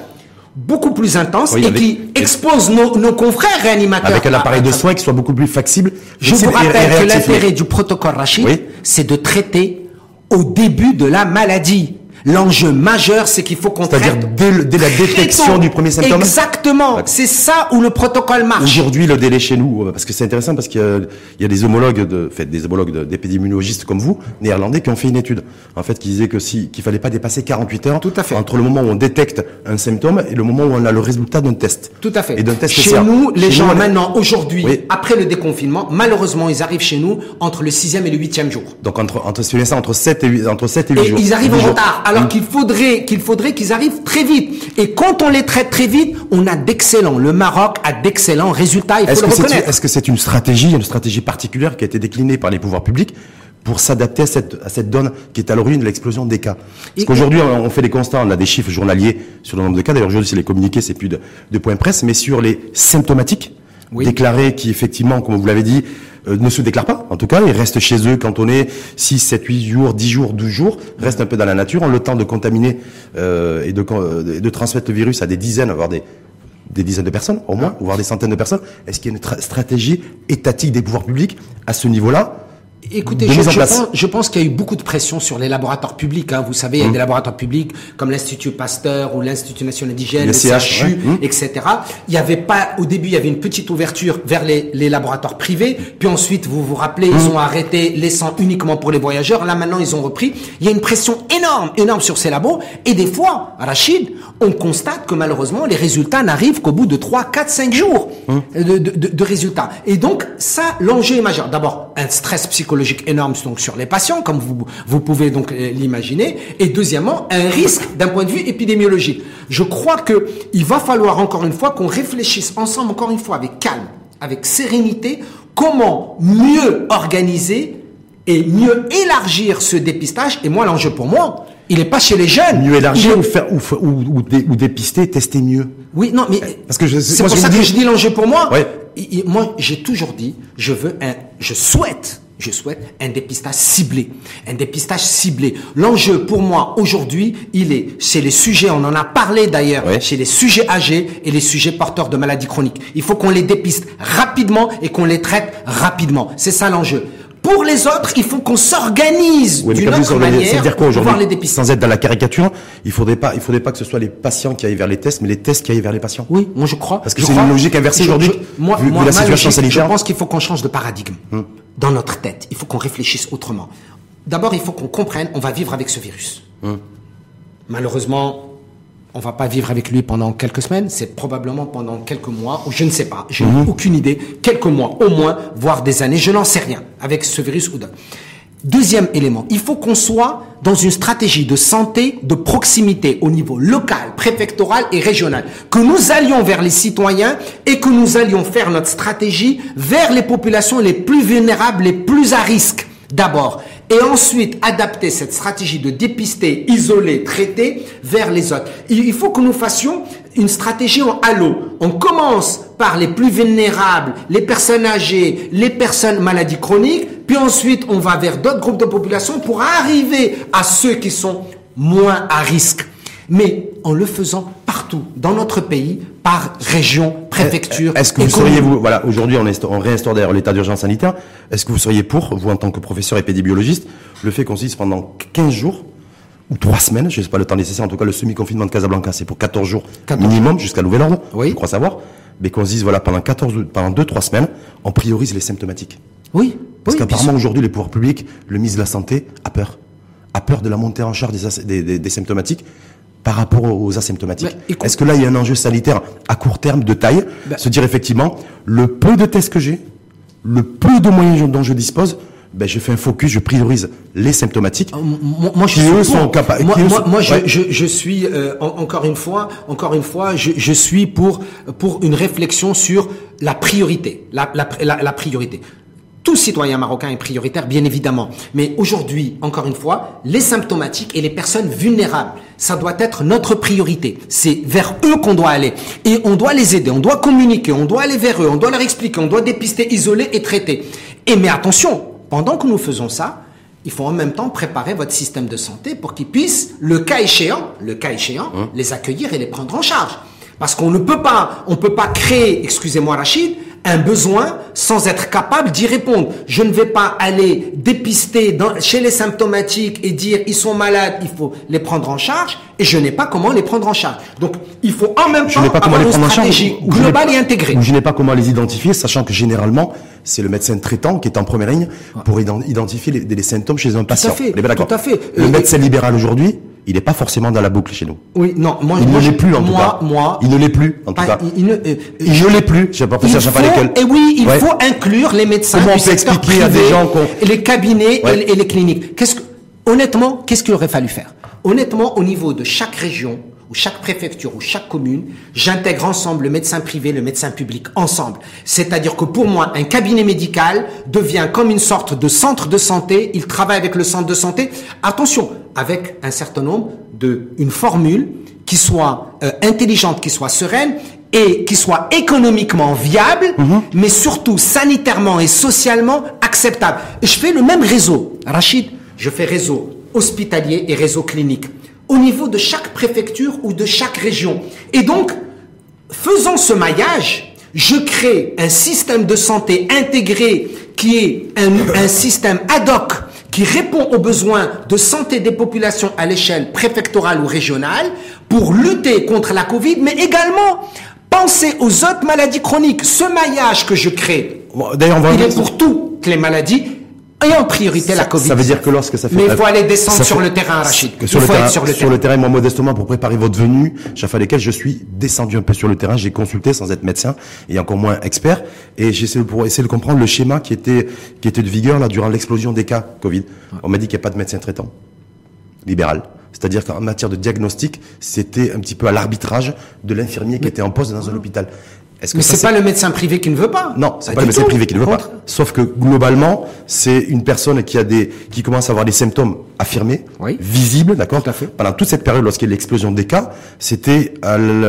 beaucoup plus intense et qui expose nos, confrères réanimateurs. Avec un appareil de soins qui soit beaucoup plus flexible. Je vous rappelle que l'intérêt du protocole Rachid, c'est de traiter au début de la maladie. L'enjeu majeur, c'est qu'il faut qu'on C'est-à-dire dès, la détection du premier symptôme. Exactement. C'est ça où le protocole marche. Aujourd'hui, le délai chez nous, euh, parce que c'est intéressant, parce qu'il y, a des homologues de, fait, des homologues d'épidémiologistes comme vous, néerlandais, qui ont fait une étude. En fait, qui disait que si, qu'il fallait pas dépasser 48 heures. Tout à fait. Entre le moment où on détecte un symptôme et le moment où on a le résultat d'un test. Tout à fait. Et d'un test Chez nous, les gens, maintenant, aujourd'hui, après le déconfinement, malheureusement, ils arrivent chez nous entre le sixième et le huitième jour. Donc, entre, entre, entre 7 et 8, entre 7 et 8 et Ils arrivent en retard alors qu'il faudrait qu'il faudrait qu'ils arrivent très vite. Et quand on les traite très vite, on a d'excellents. Le Maroc a d'excellents résultats. Il faut le reconnaître. Est-ce que c'est une stratégie, une stratégie particulière qui a été déclinée par les pouvoirs publics pour s'adapter à cette, à cette donne qui est à l'origine de l'explosion des cas? Parce qu'aujourd'hui, on fait des constats, on a des chiffres journaliers sur le nombre de cas. D'ailleurs, aujourd'hui, c'est les communiqués, c'est plus de, de points presse, mais sur les symptomatiques déclarés qui, effectivement, comme vous l'avez dit, ne se déclarent pas. En tout cas, ils restent chez eux quand on est 6, 7, 8 jours, 10 jours, 12 jours, restent un peu dans la nature, ont le temps de contaminer euh, et, de, euh, de transmettre le virus à des dizaines, voire des, des dizaines de personnes au moins, voire des centaines de personnes. Est-ce qu'il y a une stratégie étatique des pouvoirs publics à ce niveau-là? Écoutez, je, pense, je, pense, qu'il y a eu beaucoup de pression sur les laboratoires publics. Hein. Vous savez, il y a mmh. des laboratoires publics comme l'Institut Pasteur ou l'Institut national d'hygiène, le, CHU, mmh. etc. Il y avait pas, au début, il y avait une petite ouverture vers les, les laboratoires privés. Puis ensuite, vous vous rappelez, ils mmh. ont arrêté laissant uniquement pour les voyageurs. Là, maintenant, ils ont repris. Il y a une pression énorme, énorme sur ces labos. Et des fois, Rachid, on constate que malheureusement, les résultats n'arrivent qu'au bout de 3, 4, 5 jours de, de, de, de résultats. Et donc, ça, l'enjeu est majeur. D'abord, un stress psychologique énorme donc sur les patients, comme vous, vous pouvez donc euh, l'imaginer. Et deuxièmement, un risque d'un point de vue épidémiologique. Je crois que il va falloir encore une fois qu'on réfléchisse ensemble, encore une fois, avec calme, avec sérénité, comment mieux organiser et mieux élargir ce dépistage. Et moi, l'enjeu pour moi, il n'est pas chez les jeunes. Mieux élargir ou, faire, ou, ou, ou, dépister, tester mieux. Oui, non, mais parce que c'est pour ça que je dis l'enjeu pour moi. moi, j'ai toujours dit, je veux un, je souhaite je souhaite un dépistage ciblé. Un dépistage ciblé. L'enjeu pour moi aujourd'hui, il est chez les sujets, on en a parlé d'ailleurs, chez les sujets âgés et les sujets porteurs de maladies chroniques. Il faut qu'on les dépiste rapidement et qu'on les traite rapidement. C'est ça l'enjeu. Pour les autres, il faut qu'on s'organise d'une autre manière dire quoi, pour pouvoir les dépister. Sans être dans la caricature, il faudrait pas, il faudrait pas que ce soit les patients qui aillent vers les tests, mais les tests qui aillent vers les patients. Oui, moi je crois. Parce que c'est une logique inversée aujourd'hui. Moi, vu, la situation sanitaire. Je pense qu'il faut qu'on change de paradigme. Hum dans notre tête. Il faut qu'on réfléchisse autrement. D'abord, il faut qu'on comprenne, on va vivre avec ce virus. Hum. Malheureusement, on va pas vivre avec lui pendant quelques semaines, c'est probablement pendant quelques mois, ou je ne sais pas, j'ai hum. aucune idée, quelques mois au moins, voire des années, je n'en sais rien avec ce virus ou d'autres. Deuxième élément, il faut qu'on soit dans une stratégie de santé de proximité au niveau local, préfectoral et régional. Que nous allions vers les citoyens et que nous allions faire notre stratégie vers les populations les plus vulnérables, les plus à risque d'abord. Et ensuite adapter cette stratégie de dépister, isoler, traiter vers les autres. Il faut que nous fassions une stratégie en halo. On commence par les plus vulnérables, les personnes âgées, les personnes maladies chroniques, puis ensuite on va vers d'autres groupes de population pour arriver à ceux qui sont moins à risque. Mais en le faisant partout dans notre pays, par région préfecture. Est-ce que vous seriez, vous, voilà, aujourd'hui on, on réinstaure d'ailleurs l'état d'urgence sanitaire, est-ce que vous seriez pour, vous en tant que professeur épidémiologiste, le fait qu'on se dise pendant 15 jours, ou 3 semaines, je ne sais pas le temps nécessaire, en tout cas le semi-confinement de Casablanca, c'est pour 14 jours minimum jusqu'à nouvel ordre, oui. je crois savoir, mais qu'on se dise, voilà, pendant 14, pendant 2-3 semaines, on priorise les symptomatiques. Oui. Parce oui, qu'apparemment aujourd'hui, les pouvoirs publics, le ministre de la Santé a peur. A peur de la montée en charge des, des, des, symptomatiques par rapport aux asymptomatiques. Est-ce que là, il y a un enjeu sanitaire à court terme de taille ben, Se dire effectivement, le peu de tests que j'ai, le peu de moyens dont je dispose, ben, je fais un focus, je priorise les symptomatiques. Moi, moi je suis sont capables. Moi, moi, moi je, je, je, suis euh, encore une fois, encore une fois, je, je, suis pour pour une réflexion sur la priorité, la, la, la, la priorité. Tout citoyen marocain est prioritaire, bien évidemment. Mais aujourd'hui, encore une fois, les symptomatiques et les personnes vulnérables, ça doit être notre priorité. C'est vers eux qu'on doit aller. Et on doit les aider, on doit communiquer, on doit aller vers eux, on doit leur expliquer, on doit dépister, isoler et traiter. Et mais attention, pendant que nous faisons ça, il faut en même temps préparer votre système de santé pour qu'ils puissent, le cas échéant, le cas échéant, hein? les accueillir et les prendre en charge. Parce qu'on ne peut pas, on peut pas créer, excusez-moi Rachid, un besoin sans être capable d'y répondre. Je ne vais pas aller dépister dans, chez les symptomatiques et dire ils sont malades, il faut les prendre en charge et je n'ai pas comment les prendre en charge. Donc il faut en même temps pas avoir une stratégie globale et intégrée. je n'ai pas comment les identifier, sachant que généralement c'est le médecin traitant qui est en première ligne pour identifier les, les symptômes chez un patient. Tout à fait. Tout à fait. Le médecin libéral aujourd'hui, il n'est pas forcément dans la boucle chez nous. Oui, non, moi, il moi, ne l'est plus en tout moi, cas. Moi, il ne l'est plus en tout cas. Il, ne, euh, ne l'est plus. Je pas, sais pas lesquels. Et oui, il ouais. faut inclure les médecins Comment du on peut secteur expliquer privé, à des gens les cabinets Ouais. et, et les cliniques. Qu'est-ce que, honnêtement, qu'est-ce qu'il aurait fallu faire? Honnêtement, au niveau de chaque région, ou chaque préfecture ou chaque commune, j'intègre ensemble le médecin privé, le médecin public, ensemble. C'est-à-dire que pour moi, un cabinet médical devient comme une sorte de centre de santé. Il travaille avec le centre de santé. Attention, avec un certain nombre de, une formule qui soit euh, intelligente, qui soit sereine et qui soit économiquement viable, mais surtout sanitairement et socialement acceptable. Je fais le même réseau. Rachid, je fais réseau hospitalier et réseau clinique au niveau de chaque préfecture ou de chaque région. Et donc, faisant ce maillage, je crée un système de santé intégré qui est un, un système ad hoc qui répond aux besoins de santé des populations à l'échelle préfectorale ou régionale pour lutter contre la Covid, mais également penser aux autres maladies chroniques. Ce maillage que je crée, Bon, D'ailleurs, on va il est pour toutes les maladies et en priorité la Covid. Ça veut dire que lorsque ça fait. Mais il faut aller descendre sur le terrain, Rachid. que Il sur le faut terrain, être sur le sur terrain. le terrain, moi modestement pour préparer votre venue, j'ai fait lesquels je suis descendu un peu sur le terrain, j'ai consulté sans être médecin et encore moins expert, et j'ai essayé de- pour essayer de comprendre le schéma qui était qui était de vigueur là durant l'explosion des cas Covid. On m'a dit qu'il n'y a pas de médecin traitant libéral. C'est-à-dire qu'en matière de diagnostic, c'était un petit peu à l'arbitrage de l'infirmier qui était en poste dans un hôpital. Est-ce Mais ça, c'est pas le médecin privé qui ne veut pas. non, c'est Pas pas le médecin privé qui ne veut pas. Sauf que globalement, c'est une personne qui a des, qui commence à avoir des symptômes affirmés, Oui. visibles, d'accord. Tout à fait. Pendant toute cette période, lorsqu'il y a eu l'explosion des cas, c'était,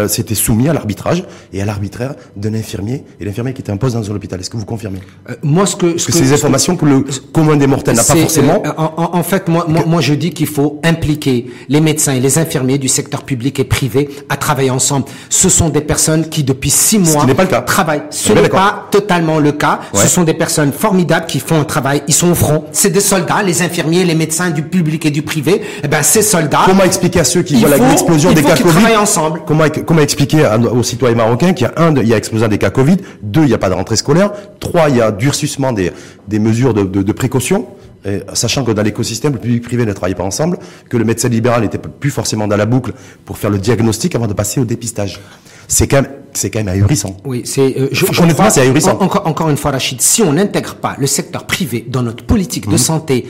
c'était soumis à l'arbitrage et à l'arbitraire d'un infirmier et l'infirmier qui était en poste dans un hôpital. Est-ce que vous confirmez Euh, moi, ce que, ce Parce que c'est des informations que le commun des mortels n'a pas forcément. euh, en, en- en fait, moi, moi, moi, je dis qu'il faut impliquer les médecins et les infirmiers du secteur public et privé à travailler ensemble. Ce sont des personnes qui, depuis six mois, n'est pas le cas. Ce n'est pas totalement le cas. Ouais. Ce sont des personnes formidables qui font un travail. Ils sont au front. C'est des soldats, les infirmiers, les médecins du public et du privé. Eh ben, ces soldats. Comment expliquer à ceux qui voient l'explosion il des faut cas qu'ils Covid travaillent ensemble. Comment, comment expliquer à- aux citoyens marocains qu'il y a un, il y a explosion des cas Covid, deux, il n'y a pas de rentrée scolaire, trois, il y a durcissement des, des mesures de, de, de précaution, et sachant que dans l'écosystème, le public et le privé ne travaillent pas ensemble, que le médecin libéral n'était plus forcément dans la boucle pour faire le diagnostic avant de passer au dépistage. C'est quand même, c'est quand même ahurissant. Oui, c'est. euh, je, je Honnêtement, crois- c'est ahurissant. en- encore, encore une fois, Rachid, si on n'intègre pas le secteur privé dans notre politique Mhm. de santé,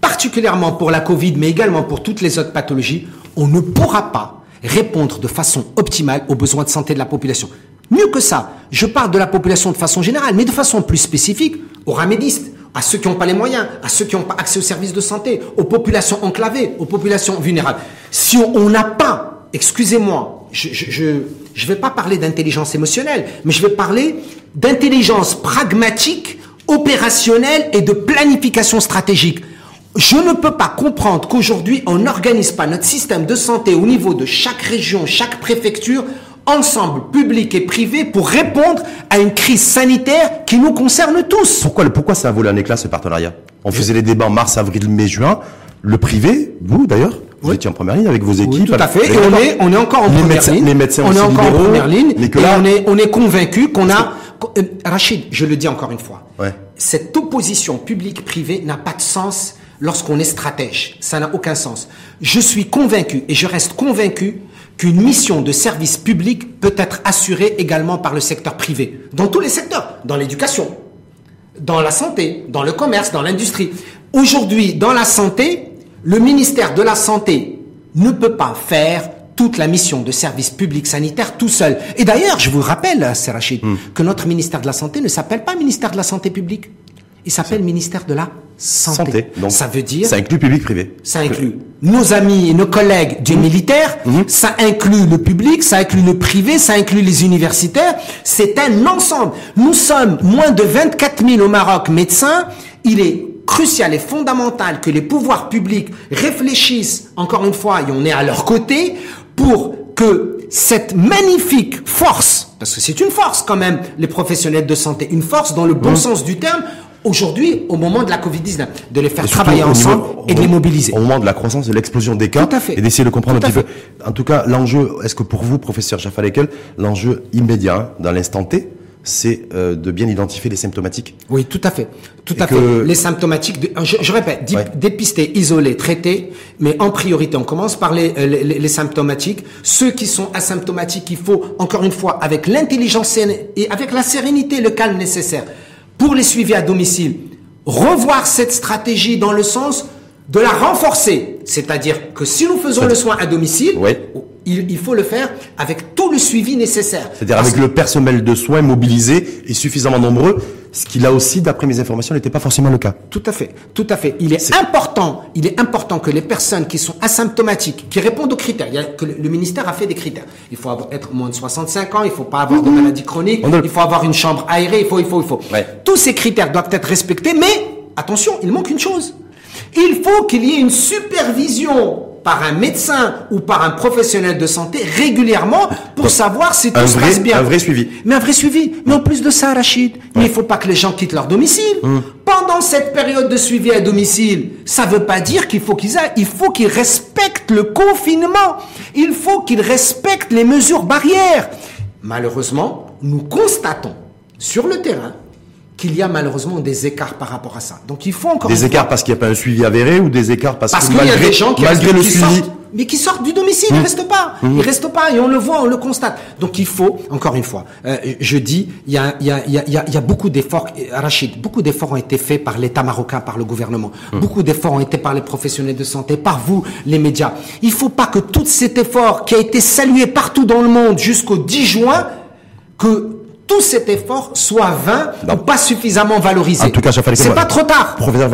particulièrement pour la Covid, mais également pour toutes les autres pathologies, on ne pourra pas répondre de façon optimale aux besoins de santé de la population. Mieux que ça, je parle de la population de façon générale, mais de façon plus spécifique aux ramédistes, à ceux qui n'ont pas les moyens, à ceux qui n'ont pas accès aux services de santé, aux populations enclavées, aux populations vulnérables. Si on n'a pas, excusez-moi, je je vais pas parler d'intelligence émotionnelle, mais je vais parler d'intelligence pragmatique, opérationnelle et de planification stratégique. Je ne peux pas comprendre qu'aujourd'hui, on n'organise pas notre système de santé au niveau de chaque région, chaque préfecture, ensemble, public et privé, pour répondre à une crise sanitaire qui nous concerne tous. Pourquoi, pourquoi ça a volé un éclat ce partenariat? On faisait les débats en mars, avril, mai, juin. Le privé, vous d'ailleurs, vous étiez en première ligne avec vos équipes. Oui, tout à fait. Et on est, on est encore en Les première médecins- ligne. les médecins on est encore en première ligne. mais que et là- on est, on est convaincu qu'on a. Euh, Rachid, je le dis encore une fois. Ouais. Cette opposition publique-privée n'a pas de sens lorsqu'on est stratège. Ça n'a aucun sens. Je suis convaincu et je reste convaincu qu'une mission de service public peut être assurée également par le secteur privé. Dans tous les secteurs. Dans l'éducation, dans la santé, dans le commerce, dans l'industrie. Aujourd'hui, dans la santé, le ministère de la Santé ne peut pas faire toute la mission de service public sanitaire tout seul. Et d'ailleurs, je vous rappelle, Serachid, que notre ministère de la Santé ne s'appelle pas ministère de la Santé publique. Il s'appelle ministère de la Santé. Santé. Donc, ça veut dire Ça inclut public-privé. ça inclut nos amis et nos collègues du militaire, ça inclut le public, ça inclut le privé, ça inclut les universitaires. C'est un ensemble. Nous sommes moins de 24 000 au Maroc médecins. Il est crucial et fondamental que les pouvoirs publics réfléchissent, encore une fois, et on est à leur côté, pour que cette magnifique force, parce que c'est une force quand même, les professionnels de santé, une force dans le bon sens du terme, aujourd'hui, au moment de la Covid-19, de les faire Et travailler niveau- ensemble et de les mobiliser. Au moment de la croissance, de l'explosion des cas, Tout à fait. et d'essayer de comprendre Tout un petit peu. En tout cas, l'enjeu, est-ce que pour vous, professeur Jaffa Lekel, l'enjeu immédiat, hein, dans l'instant T, c'est euh, de bien identifier les symptomatiques Oui, tout à fait. Tout Et à que- fait. Les symptomatiques, de- je, je répète, Ouais. dépister, isoler, traiter, mais en priorité, on commence par les, euh, les, les- symptomatiques. Ceux qui sont asymptomatiques, il faut, encore une fois, avec l'intelligence et avec la sérénité, le calme nécessaire, pour les suivis à domicile, revoir cette stratégie dans le sens de la renforcer. C'est-à-dire que si nous faisons le soin à domicile, il, il faut le faire avec tout le suivi nécessaire. C'est-à-dire avec le personnel de soins mobilisé et suffisamment nombreux, ce qui là aussi, d'après mes informations, n'était pas forcément le cas. Tout à fait, tout à fait. Il est, important, il est important que les personnes qui sont asymptomatiques, qui répondent aux critères, il y a, que le, ministère a fait des critères. Il faut avoir- être moins de 65 ans, il faut pas avoir de maladie chronique, a il faut avoir une chambre aérée, il faut, il faut, il faut. Ouais. Tous ces critères doivent être respectés, mais attention, il manque une chose. Il faut qu'il y ait une supervision par un médecin ou par un professionnel de santé régulièrement pour savoir si tout un se vrai- passe bien. un vrai suivi. Mais un vrai suivi. Mais en plus de ça, Rachid, mais il faut pas que les gens quittent leur domicile. Hum. Pendant cette période de suivi à domicile, ça veut pas dire qu'il faut qu'ils. Il faut qu'ils respectent le confinement. Il faut qu'ils respectent les mesures barrières. Malheureusement, nous constatons sur le terrain qu'il y a malheureusement des écarts par rapport à ça. Donc il faut encore Des écarts fois- parce qu'il n'y a pas un suivi avéré ou des écarts parce, parce que qu'il y a malgré, des gens qui, malgré le qui suivi. sortent, mais qui sortent du domicile, ils restent pas, ils restent pas, et on le voit, on le constate. Donc il faut, encore une fois, euh, je dis, il y a, y a, y a, y a- il y a beaucoup d'efforts, euh, Rachid, beaucoup d'efforts ont été faits par l'État marocain, par le gouvernement, beaucoup d'efforts ont été par les professionnels de santé, par vous, les médias. Il faut pas que tout cet effort qui a été salué partout dans le monde jusqu'au 10 juin, que tout cet effort soit vain Non. ou pas suffisamment valorisé. En tout cas, c'est pas trop tard. Professeur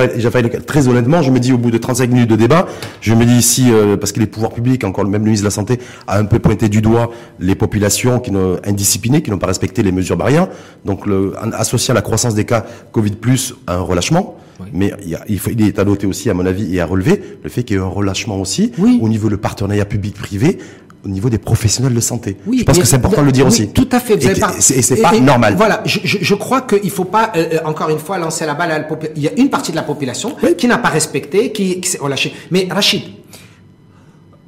très honnêtement, je me dis au bout de 35 minutes de débat, je me dis ici, euh, parce que les pouvoirs publics, encore même le ministre de la Santé, a un peu pointé du doigt les populations qui n'ont indisciplinées, qui n'ont pas respecté les mesures barrières. Donc, le, en associant la croissance des cas Covid plus à un relâchement. Mais il, y a- il, faut, il est à noter aussi, à mon avis, et à relever le fait qu'il y ait un relâchement aussi Oui. au niveau du partenariat public-privé, au niveau des professionnels de santé. Oui, je pense que c'est important de le dire oui, aussi. Tout à fait. Vous Et, pas- c'est- pas et- normal. Voilà, je, je, je crois qu'il faut pas euh, euh, encore une fois lancer la balle à la population. Il y a une partie de la population qui n'a pas respecté, qui, qui s'est relâchée. Mais Rachid,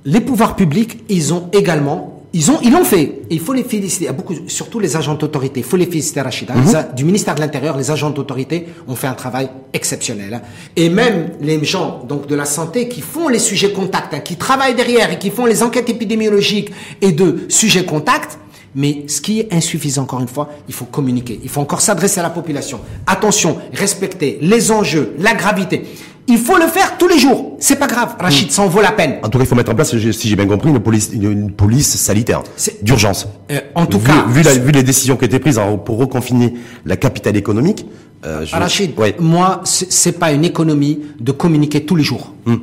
les pouvoirs publics, ils ont également, ils ont, ils l'ont fait. Et il faut les féliciter. Il y a beaucoup, surtout les agents d'autorité. Il faut les féliciter, Rachid. hein. Mhm. Du ministère de l'Intérieur, les agents d'autorité ont fait un travail exceptionnel. hein. Et même les gens donc de la santé qui font les sujets contacts, hein, qui travaillent derrière et qui font les enquêtes épidémiologiques et de sujets contacts. Mais ce qui est insuffisant, encore une fois, il faut communiquer. Il faut encore s'adresser à la population. Attention, respecter les enjeux, la gravité. Il faut le faire tous les jours. C'est pas grave, Rachid, ça en vaut la peine. En tout cas, il faut mettre en place, si j'ai bien compris, une police, une, une police sanitaire d'urgence. Euh, en tout vu, cas, vu, la- vu les décisions qui ont été prises en- pour reconfiner la capitale économique, euh, je- Rachid, ouais. moi, c'est c'est pas une économie de communiquer tous les jours. Hmm.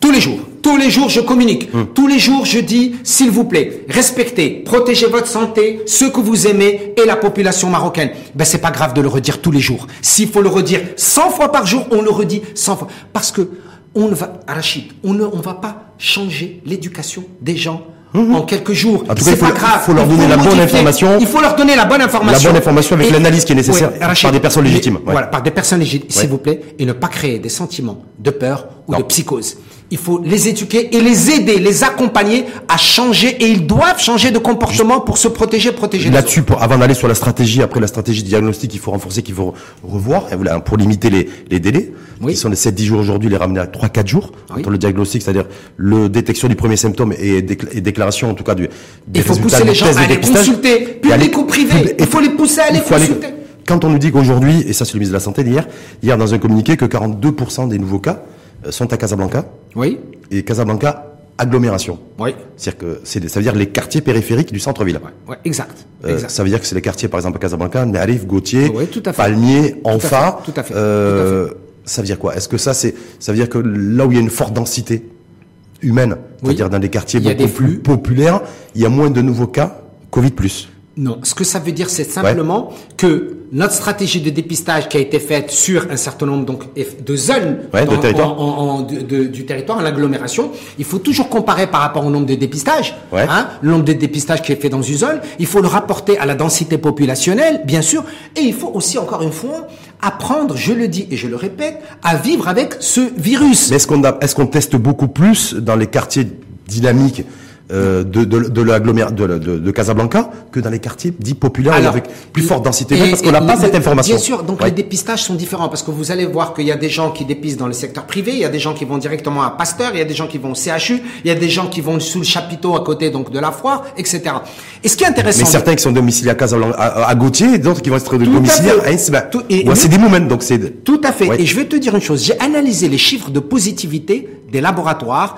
Tous les jours. Tous les jours, je communique. Tous les jours, je dis, s'il vous plaît, respectez, protégez votre santé, ceux que vous aimez et la population marocaine. Ben, c'est pas grave de le redire tous les jours. S'il faut le redire 100 fois par jour, on le redit 100 fois. Parce que on ne va, Rachid, on ne, on va pas changer l'éducation des gens en quelques jours. En tout cas, C'est il faut- pas grave. il faut leur donner la bonne information. Il faut leur donner la bonne information. La bonne information avec l'analyse qui est nécessaire par des personnes mais- légitimes, ouais. Voilà, par des personnes légitimes, Ouais. s'il vous plaît, et ne pas créer des sentiments de peur ou Non. de psychose. Il faut les éduquer et les aider, les accompagner à changer et ils doivent changer de comportement pour se protéger, protéger les. Là-dessus, pour- avant d'aller sur la stratégie, après la stratégie de diagnostic, il faut renforcer, qu'il faut revoir, pour limiter les, les délais, Oui. qui sont de 7-10 jours aujourd'hui, les ramener à 3-4 jours, Oui. entre le diagnostic, c'est-à-dire le détection du premier symptôme et, décla- et déclaration, en tout cas, du, des Il faut pousser les gens à aller consulter, public ou privé. Il faut les pousser à aller consulter. Quand on nous dit qu'aujourd'hui, et ça c'est le ministre de la Santé d'hier, hier dans un communiqué que 42% des nouveaux cas sont à Casablanca, Oui, et Casablanca, agglomération. oui, C'est-à-dire que c'est, ça veut dire les quartiers périphériques du centre-ville. ouais, exact, Euh, exact. ça veut dire que c'est les quartiers, par exemple, à Casablanca, Narif, Gauthier, Oui, tout à fait. Palmier, Anfa. tout à fait, Euh, Ça veut dire quoi? Est-ce que ça, c'est, ça veut dire que là où il y a une forte densité humaine, Oui. c'est-à-dire dans des quartiers beaucoup des plus populaires, il y a moins de nouveaux cas Covid plus. Non, ce que ça veut dire, c'est simplement que notre stratégie de dépistage qui a été faite sur un certain nombre donc de zones Ouais, de territoire. en- en- en- de- de- du territoire, en agglomération, il faut toujours comparer par rapport au nombre de dépistages. Ouais. Hein, le nombre de dépistages qui est fait dans une zone, il faut le rapporter à la densité populationnelle, bien sûr, et il faut aussi, encore une fois, apprendre, je le dis et je le répète, à vivre avec ce virus. Qu'on est-ce qu'on teste beaucoup plus dans les quartiers dynamiques euh, de, de, de, Casablanca que dans les quartiers dits populaires Alors, avec plus forte densité et- parce qu'on n'a pas cette information. Bien sûr, donc Ouais. les dépistages sont différents parce que vous allez voir qu'il y a des gens qui dépistent dans le secteur privé, il y a des gens qui vont directement à Pasteur, il y a des gens qui vont au CHU, il y a des gens qui vont sous le chapiteau à côté donc de la foire, etc. Et ce qui est intéressant, Mais certains qui sont domiciliés à Casablanca, à, à Gauthier, et d'autres qui vont être à domiciliés à Insba. Tout- et- Ouais, c'est des moments, donc c'est. Tout à fait. Ouais. Et je vais te dire une chose. J'ai analysé les chiffres de positivité des laboratoires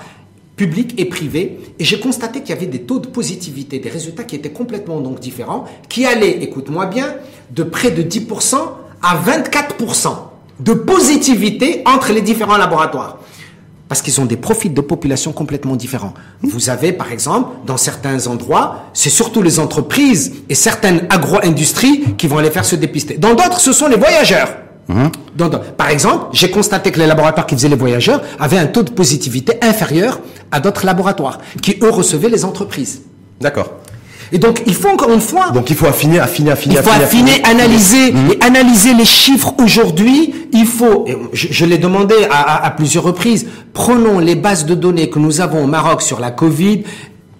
publics et privés et j'ai constaté qu'il y avait des taux de positivité, des résultats qui étaient complètement différents, qui allaient, écoute-moi bien, de près de 10% à 24% de positivité entre les différents laboratoires. Parce qu'ils ont des profils de population complètement différents. Vous avez, par exemple, dans certains endroits, c'est surtout les entreprises et certaines agro-industries qui vont aller faire se dépister. Dans d'autres, ce sont les voyageurs. Par exemple, j'ai constaté que les laboratoires qui faisaient les voyageurs avaient un taux de positivité inférieur à d'autres laboratoires, qui eux recevaient les entreprises. D'accord. Et donc, il faut encore une fois, Donc il faut affiner, affiner, affiner. il faut affiner, analyser Mhm. et analyser les chiffres aujourd'hui. Il faut, et je, je l'ai demandé à, à- à plusieurs reprises, prenons les bases de données que nous avons au Maroc sur la Covid,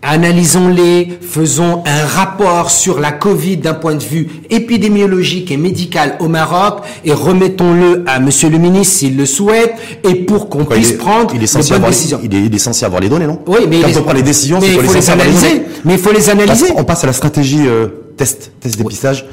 analysons-les, faisons un rapport sur la Covid d'un point de vue épidémiologique et médical au Maroc et remettons-le à Monsieur le ministre s'il le souhaite et pour qu'on puisse il est, prendre il est les bonnes avoir, décisions. il est, il est censé avoir les données, non? Oui, mais quand les- on prend les décisions, il faut les analyser. Mais il faut les analyser. On passe à la stratégie euh, test, test dépistage,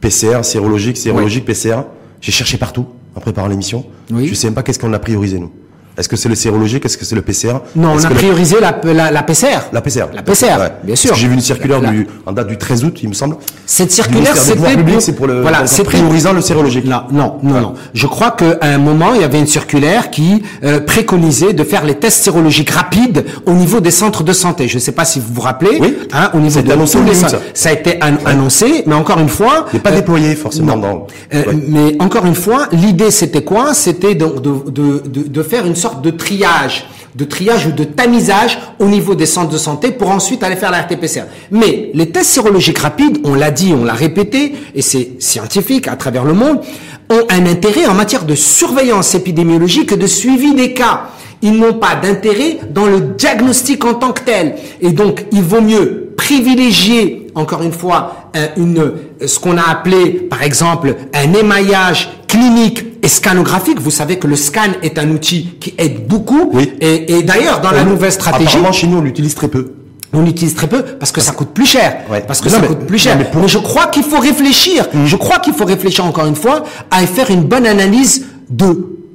PCR, sérologique, sérologique, PCR. J'ai cherché partout en préparant l'émission. Oui. Je sais même pas qu'est-ce qu'on a priorisé nous. Est-ce que c'est le sérologique, est-ce que c'est le PCR Non, on a priorisé la, la, la PCR. La PCR. La PCR, Ouais. bien sûr. J'ai vu une circulaire La- du, en date du 13 août, il me semble. Cette circulaire, c'était publics, c'est pour le, voilà, c'était- priorisant le sérologique. Non, non, non, non. Je crois qu'à un moment, il y avait une circulaire qui euh, préconisait de faire les tests sérologiques rapides au niveau des centres de santé. Je ne sais pas si vous vous rappelez. Oui. hein, au niveau de annoncé les ça. Ça a été an- annoncé, mais encore une fois, Il n'est pas euh, déployé forcément non. dans. Euh. Mais encore une fois, l'idée c'était quoi? C'était de, de, de, de faire une sorte de triage, de triage ou de tamisage au niveau des centres de santé pour ensuite aller faire la RT-PCR. Mais les tests sérologiques rapides, on l'a dit, on l'a répété, et c'est scientifique à travers le monde, ont un intérêt en matière de surveillance épidémiologique et de suivi des cas. Ils n'ont pas d'intérêt dans le diagnostic en tant que tel. Et donc, il vaut mieux privilégier, encore une fois, un- une, ce qu'on a appelé, par exemple, un émaillage clinique et scanographique. Vous savez que le scan est un outil qui aide beaucoup. Oui. Et, et d'ailleurs, dans la nouvelle stratégie, Apparemment, chez nous, on l'utilise très peu. on l'utilise très peu parce que ça coûte plus cher. Ouais. Parce que Non, ça mais- coûte plus cher. mais Mais, pour- Mm. je crois qu'il faut réfléchir. Je crois qu'il faut réfléchir encore une fois à faire une bonne analyse de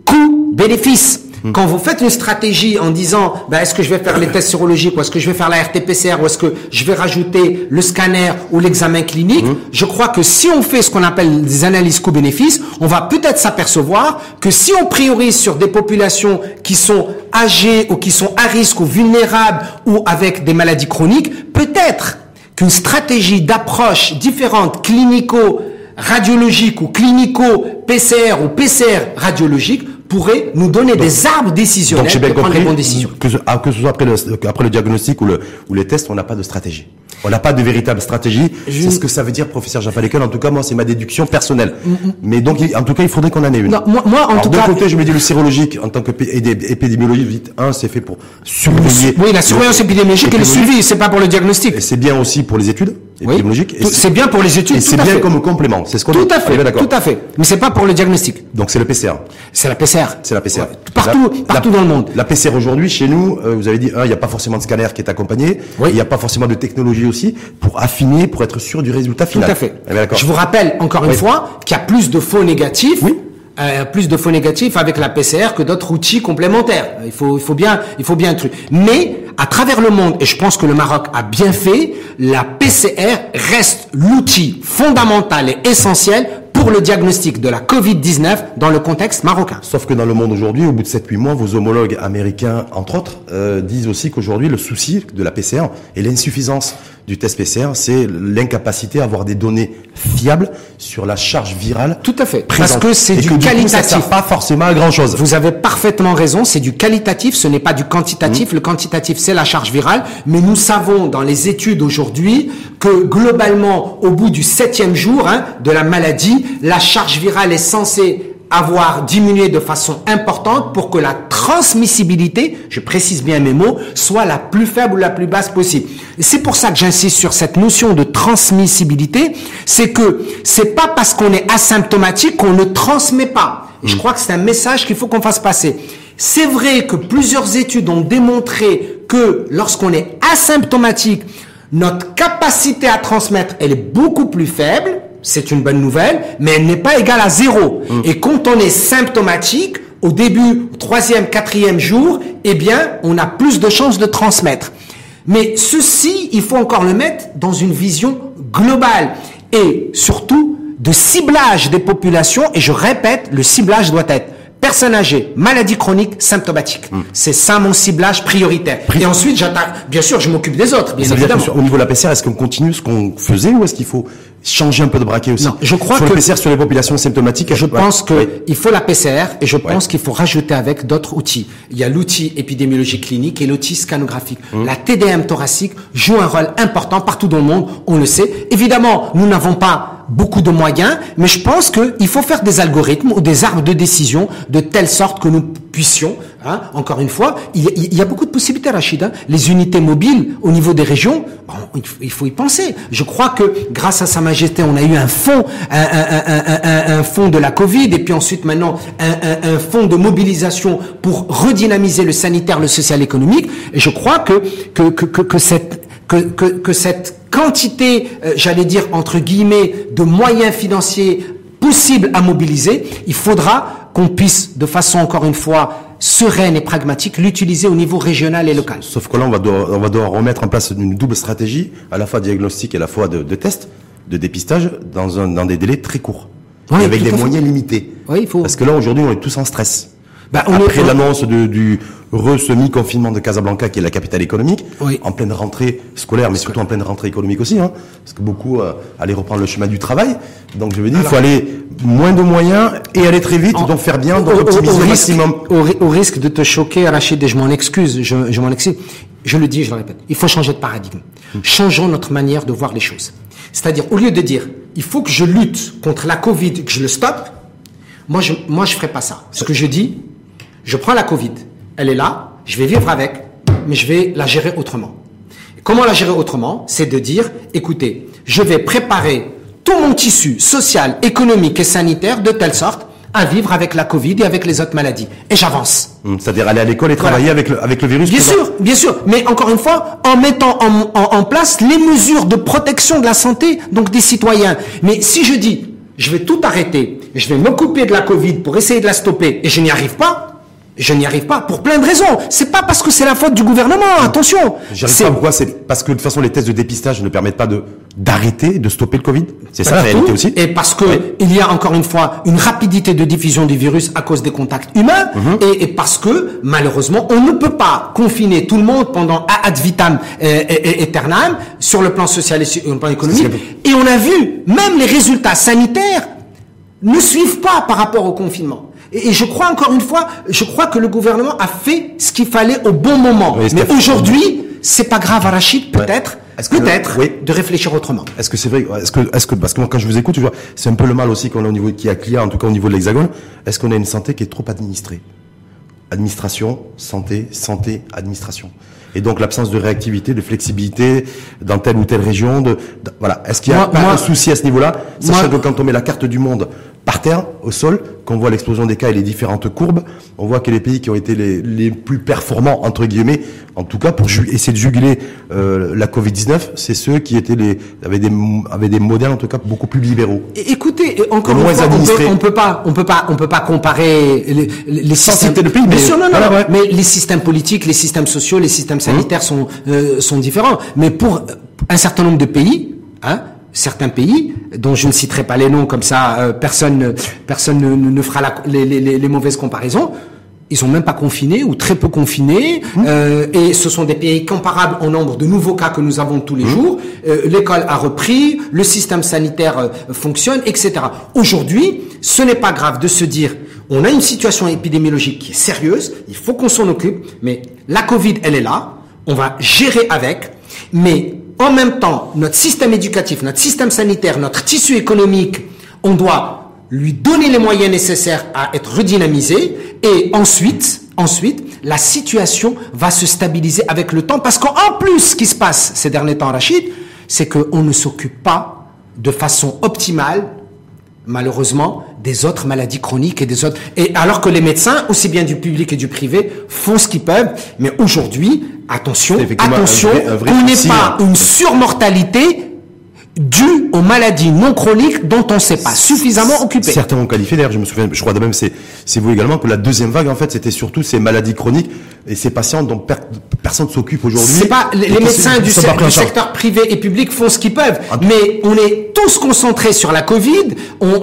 coût-bénéfice. Quand vous faites une stratégie en disant, bah, est-ce que je vais faire les tests sérologiques, ou est-ce que je vais faire la RT-PCR, ou est-ce que je vais rajouter le scanner ou l'examen clinique, Mm. je crois que si on fait ce qu'on appelle des analyses coût-bénéfice, on va peut-être s'apercevoir que si on priorise sur des populations qui sont âgées ou qui sont à risque ou vulnérables ou avec des maladies chroniques, peut-être qu'une stratégie d'approche différente clinico radiologique ou clinico PCR ou PCR radiologique pourrait nous donner des arbres décisionnels Donc j'ai bien pour prendre compris les bonnes décisions. que, ce- ah, que ce soit après le, après le diagnostic ou, le, ou les tests, on n'a pas de stratégie. On n'a pas de véritable stratégie. Je- C'est ce que ça veut dire, professeur Jean En tout cas, moi, c'est ma déduction personnelle. Mais donc, en tout cas, il faudrait qu'on en ait une. Non, moi- moi, en Alors, tout d'un cas- côté, je me dis le sérologique, en tant qu'épidémiologiste, vous dites, un, c'est fait pour surveiller. Oui, la surveillance épidémiologique et le suivi, c'est pas pour le diagnostic. Et c'est bien aussi pour les études Oui. Tout- C'est bien pour les études, tout c'est bien fait. comme complément. C'est ce qu'on Tout dit. à fait, tout à fait. Mais c'est pas pour le diagnostic. Donc c'est le PCR. C'est la PCR. C'est la PCR. Ouais. Partout, La- partout la- dans le monde. La PCR aujourd'hui, chez nous, euh, vous avez dit, un, il n'y a pas forcément de scanner qui est accompagné. Oui. Il n'y a pas forcément de technologie aussi pour affiner, pour être sûr du résultat Tout final. à fait. Je vous rappelle encore une fois qu'il y a plus de faux négatifs. Oui. Euh, plus de faux négatifs avec la PCR que d'autres outils complémentaires. Il faut, il faut bien, il faut bien un truc. Mais à travers le monde, et je pense que le Maroc a bien fait, la PCR reste l'outil fondamental et essentiel pour le diagnostic de la Covid-19 dans le contexte marocain. Sauf que dans le monde aujourd'hui, au bout de 7-8 mois, vos homologues américains, entre autres, euh, disent aussi qu'aujourd'hui, le souci de la PCR et l'insuffisance du test PCR, c'est l'incapacité à avoir des données fiables sur la charge virale. Tout à fait. présente. Parce que c'est du coup, ça qualitatif. pas forcément à grand chose. Vous avez parfaitement raison, c'est du qualitatif, ce n'est pas du quantitatif. Le quantitatif, c'est la charge virale. Mais nous savons dans les études aujourd'hui que globalement, au bout du septième jour hein, de la maladie, la charge virale est censée avoir diminué de façon importante pour que la transmissibilité, je précise bien mes mots, soit la plus faible ou la plus basse possible. C'est pour ça que j'insiste sur cette notion de transmissibilité, c'est que c'est pas parce qu'on est asymptomatique qu'on ne transmet pas. Je crois que c'est un message qu'il faut qu'on fasse passer. C'est vrai que plusieurs études ont démontré que lorsqu'on est asymptomatique, notre capacité à transmettre, elle est beaucoup plus faible. C'est une bonne nouvelle, mais elle n'est pas égale à zéro. Et quand on est symptomatique, au début, au troisième, quatrième jour, eh bien, on a plus de chances de transmettre. Mais ceci, il faut encore le mettre dans une vision globale et surtout de ciblage des populations. Et je répète, le ciblage doit être personnes âgées, maladies chroniques, symptomatiques. C'est ça mon ciblage prioritaire. Et ensuite, j'attaque. Bien sûr, je m'occupe des autres, bien évidemment. au niveau de la PCR, est-ce qu'on continue ce qu'on faisait ou est-ce qu'il faut changer un peu de braquet aussi Non, je crois que- le PCR sur les populations symptomatiques. Je pense que Oui. il faut la PCR et je pense qu'il faut rajouter avec d'autres outils. Il y a l'outil épidémiologie clinique et l'outil scanographique. Mmh. La TDM thoracique joue un rôle important partout dans le monde, on le sait. Évidemment, nous n'avons pas beaucoup de moyens, mais je pense qu'il faut faire des algorithmes ou des arbres de décision de telle sorte que nous puissions, hein, encore une fois, il y, a, y a beaucoup de possibilités, Rachid. hein. Les unités mobiles au niveau des régions, bon, il faut- y penser. Je crois que grâce à Sa Majesté, on a eu un fonds, un, un, un, un, fonds de la Covid, et puis ensuite maintenant un fonds de mobilisation pour redynamiser le sanitaire, le social, économique. Et je crois que que que, que, que cette que, que, que cette quantité, euh, j'allais dire entre guillemets, de moyens financiers possibles à mobiliser, il faudra qu'on puisse, de façon encore une fois sereine et pragmatique, l'utiliser au niveau régional et local. Sauf que là, on va, devoir, on va devoir remettre en place une double stratégie, à la fois diagnostic et à la fois de, de test, de dépistage, dans, un, dans des délais très courts. Oui, et avec des moyens limités. Oui, il faut. Parce que là, aujourd'hui, on est tous en stress. Bah, on Après est- l'annonce du re-semi-confinement de Casablanca, qui est la capitale économique, Oui. en pleine rentrée scolaire, mais surtout en pleine rentrée économique aussi, hein, parce que beaucoup euh, allaient reprendre le chemin du travail. Donc je veux dire, il faut aller moins de moyens et aller très vite, En- donc faire bien, donc au- optimiser au au risque- maximum. Au, ri- au risque de te choquer, Rachid, et je m'en excuse, je, je m'en excuse. Je le dis, je le répète, il faut changer de paradigme. Changeons notre manière de voir les choses. C'est-à-dire, au lieu de dire, il faut que je lutte contre la Covid, que je le stoppe, moi, je, moi, je ferai pas ça. Ce que je dis, je prends la Covid, elle est là, je vais vivre avec, mais je vais la gérer autrement. Comment la gérer autrement? C'est de dire, écoutez, je vais préparer tout mon tissu social, économique et sanitaire de telle sorte à vivre avec la Covid et avec les autres maladies. Et j'avance. Hum, C'est-à-dire aller à l'école et Voilà. travailler avec, le, avec le virus. Bien présent. sûr, bien sûr. Mais encore une fois, en mettant en, en- en place les mesures de protection de la santé donc des citoyens. Mais si je dis, je vais tout arrêter, je vais m'occuper de la Covid pour essayer de la stopper et je n'y arrive pas, je n'y arrive pas pour plein de raisons. C'est pas parce que c'est la faute du gouvernement, attention. J'y arrive C'est- pas pourquoi C'est parce que de toute façon, les tests de dépistage ne permettent pas de d'arrêter, de stopper le Covid. C'est ça la réalité aussi. Et parce que Oui. il y a encore une fois une rapidité de diffusion du virus à cause des contacts humains Mhm. et, et parce que malheureusement on ne peut pas confiner tout le monde pendant ad vitam euh, et- et- aeternam sur le plan social et sur le plan économique. Et on a vu même les résultats sanitaires ne suivent pas par rapport au confinement. Et, je crois encore une fois, je crois que le gouvernement a fait ce qu'il fallait au bon moment. Mais aujourd'hui, c'est pas grave, Rachid, peut-être. Peut-être de réfléchir autrement. Est-ce que c'est vrai Est-ce que, est-ce que, parce que moi, quand je vous écoute, je vois, c'est un peu le mal aussi qu'on a au niveau qui a client, en tout cas au niveau de l'Hexagone. Est-ce qu'on a une santé qui est trop administrée? Administration, santé, santé, administration et donc l'absence de réactivité, de flexibilité dans telle ou telle région. De, voilà. Est-ce qu'il y a pas un souci à ce niveau-là, sachant que quand on met la carte du monde par terre, au sol, qu'on voit l'explosion des cas et les différentes courbes, on voit que les pays qui ont été les, les plus performants entre guillemets, en tout cas pour essayer de juguler euh, la Covid-19, c'est ceux qui étaient les avaient des avaient des modèles en tout cas beaucoup plus libéraux. Écoutez, encore une fois, on peut, peut pas on peut pas on peut pas comparer les, les systèmes de pays, mais, non, non, mais les systèmes politiques, les systèmes sociaux, les systèmes sanitaires sont euh, sont différents. Mais pour un certain nombre de pays, hein, certains pays, dont je ne citerai pas les noms, comme ça euh, personne, personne ne, ne fera la, les, les, les, mauvaises comparaisons, ils sont même pas confinés ou très peu confinés, mmh. euh, et ce sont des pays comparables en nombre de nouveaux cas que nous avons tous les mmh. jours. Euh, L'école a repris, le système sanitaire euh, fonctionne, etc. Aujourd'hui, ce n'est pas grave de se dire on a une situation épidémiologique qui est sérieuse, il faut qu'on s'en occupe, mais la Covid, elle est là, on va gérer avec, mais en même temps, notre système éducatif, notre système sanitaire, notre tissu économique, on doit lui donner les moyens nécessaires à être redynamisé et ensuite, la situation va se stabiliser avec le temps parce qu'en plus, ce qui se passe ces derniers temps, Rachid, c'est qu'on ne s'occupe pas de façon optimale malheureusement, des autres maladies chroniques et des autres. Et alors que les médecins, aussi bien du public et du privé, font ce qu'ils peuvent, mais aujourd'hui, attention, attention, qu'on n'ait pas une surmortalité dû aux maladies non chroniques dont on ne s'est pas suffisamment occupé. Certains ont qualifié, d'ailleurs, je me souviens, je crois de même, c'est, c'est vous également, que la deuxième vague, en fait, c'était surtout ces maladies chroniques et ces patients dont personne ne s'occule aujourd'hui. C'est pas, les, médecins du, secteur privé et public font ce qu'ils peuvent, mais on est tous concentrés sur la Covid, on,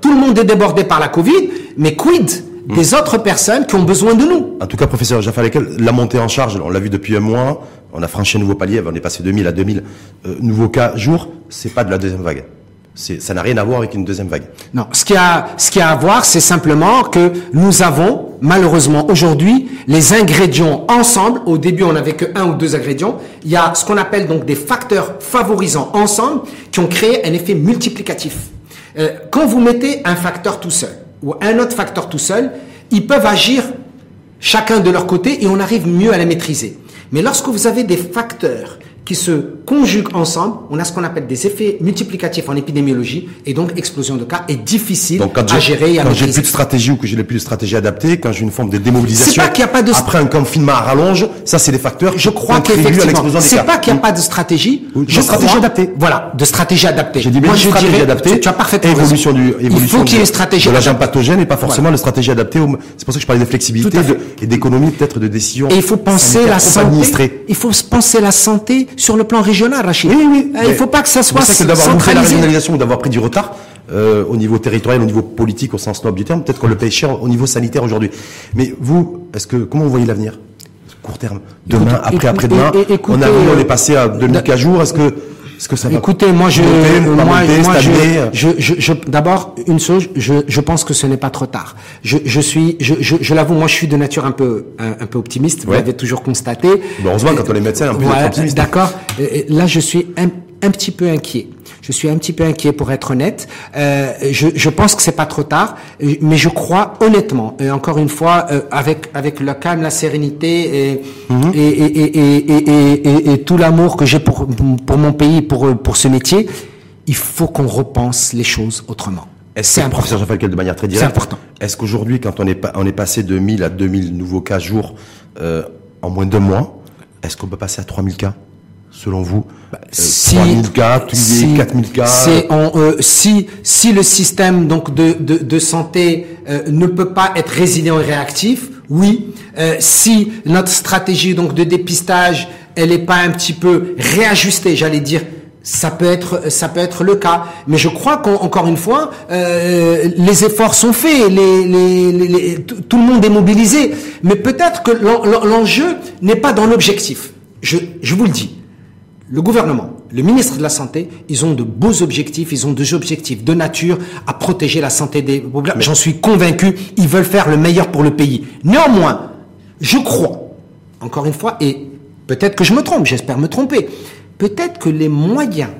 tout le monde est débordé par la Covid, mais quid des autres personnes qui ont besoin de nous. En tout cas, professeur Jaffa la montée en charge, on l'a vu depuis un mois, on a franchi un nouveau palier, on est passé de 1000 à 2000 euh, nouveaux cas jour, c'est pas de la deuxième vague. Ça n'a rien à voir avec une deuxième vague. Non, ce qui a, ce qui a à voir, c'est simplement que nous avons, malheureusement, aujourd'hui, les ingrédients ensemble. Au début, on n'avait que un ou deux ingrédients. Il y a ce qu'on appelle donc des facteurs favorisants ensemble qui ont créé un effet multiplicatif. Euh, quand vous mettez un facteur tout seul ou un autre facteur tout seul, ils peuvent agir chacun de leur côté et on arrive mieux à les maîtriser. Mais lorsque vous avez des facteurs qui se conjuguent ensemble, on a ce qu'on appelle des effets multiplicatifs en épidémiologie, et donc explosion de cas est difficile à gérer et à Quand j'ai plus de stratégie ou que j'ai plus de stratégie adaptée, quand j'ai une forme de démobilisation, pas qu'il a pas de après un confinement à rallonge, ça c'est des facteurs. Je crois qu'effectivement, c'est pas qu'il n'y a pas de stratégie. je stratégie adaptée. Voilà, de stratégie adaptée. J'ai dit Moi, je stratégie adaptée. Tu as parfaitement évolution du évolution Il faut qu'il y ait une stratégie de l'agent pathogène et pas forcément la stratégie adaptée. C'est pour ça que je parlais de flexibilité et d'économie peut-être de décision. Et il faut penser la santé. Il faut penser la santé sur le plan régional. Rachid. Oui, oui. Euh, il ne faut pas que ça soit que d'avoir la régionalisation ou d'avoir pris du retard euh, au niveau territorial, au niveau politique, au sens noble du terme, peut-être qu'on le paye cher au niveau sanitaire aujourd'hui. Mais vous, est-ce que comment vous voyez l'avenir? Court terme, demain, après, après-demain, on a on est passé à 2000 cas jours. Est-ce que est-ce que ça va Écoutez, moi, je, moi, moi, je, je, je, d'abord une chose, je, je pense que ce n'est pas trop tard. Je, je suis, je, je, je l'avoue, moi, je suis de nature un peu, un, peu optimiste. Vous l'avez toujours constaté. Bon, heureusement, quand on est médecin, un peu optimiste. D'accord. Là, je suis un, un petit peu inquiet. Je suis un petit peu inquiet pour être honnête. Euh, je, je, pense que c'est pas trop tard, mais je crois honnêtement, et encore une fois, euh, avec avec le calme, la sérénité et, mhm. et, et, et, et, tout l'amour que j'ai pour pour mon pays, pour pour ce métier, il faut qu'on repense les choses autrement. C'est important. Professeur Jean de manière très directe. C'est important. Est-ce qu'aujourd'hui, quand on est on est passé de 1000 à 2000 nouveaux cas jour euh, en moins de deux mois, est-ce qu'on peut passer à 3000 cas? Selon vous bah, euh, si, 3000 cas, si, 4000 cas euh, si, si le système donc de, de, de santé euh, ne peut pas être résilient et réactif, oui. Euh, si notre stratégie donc de dépistage, elle n'est pas un petit peu réajustée, j'allais dire, ça peut être ça peut être le cas, mais je crois qu'encore une fois, euh, les efforts sont faits, les, les, les, tout le monde est mobilisé, mais peut-être que l'enjeu n'est pas dans l'objectif. Je, je vous le dis le gouvernement, le ministre de la Santé, ils ont de beaux objectifs, ils ont des objectifs de nature à protéger la santé des populations. J'en suis convaincu, ils veulent faire le meilleur pour le pays. Néanmoins, je crois, encore une fois, et peut-être que je me trompe, j'espère me tromper, peut-être que les moyens,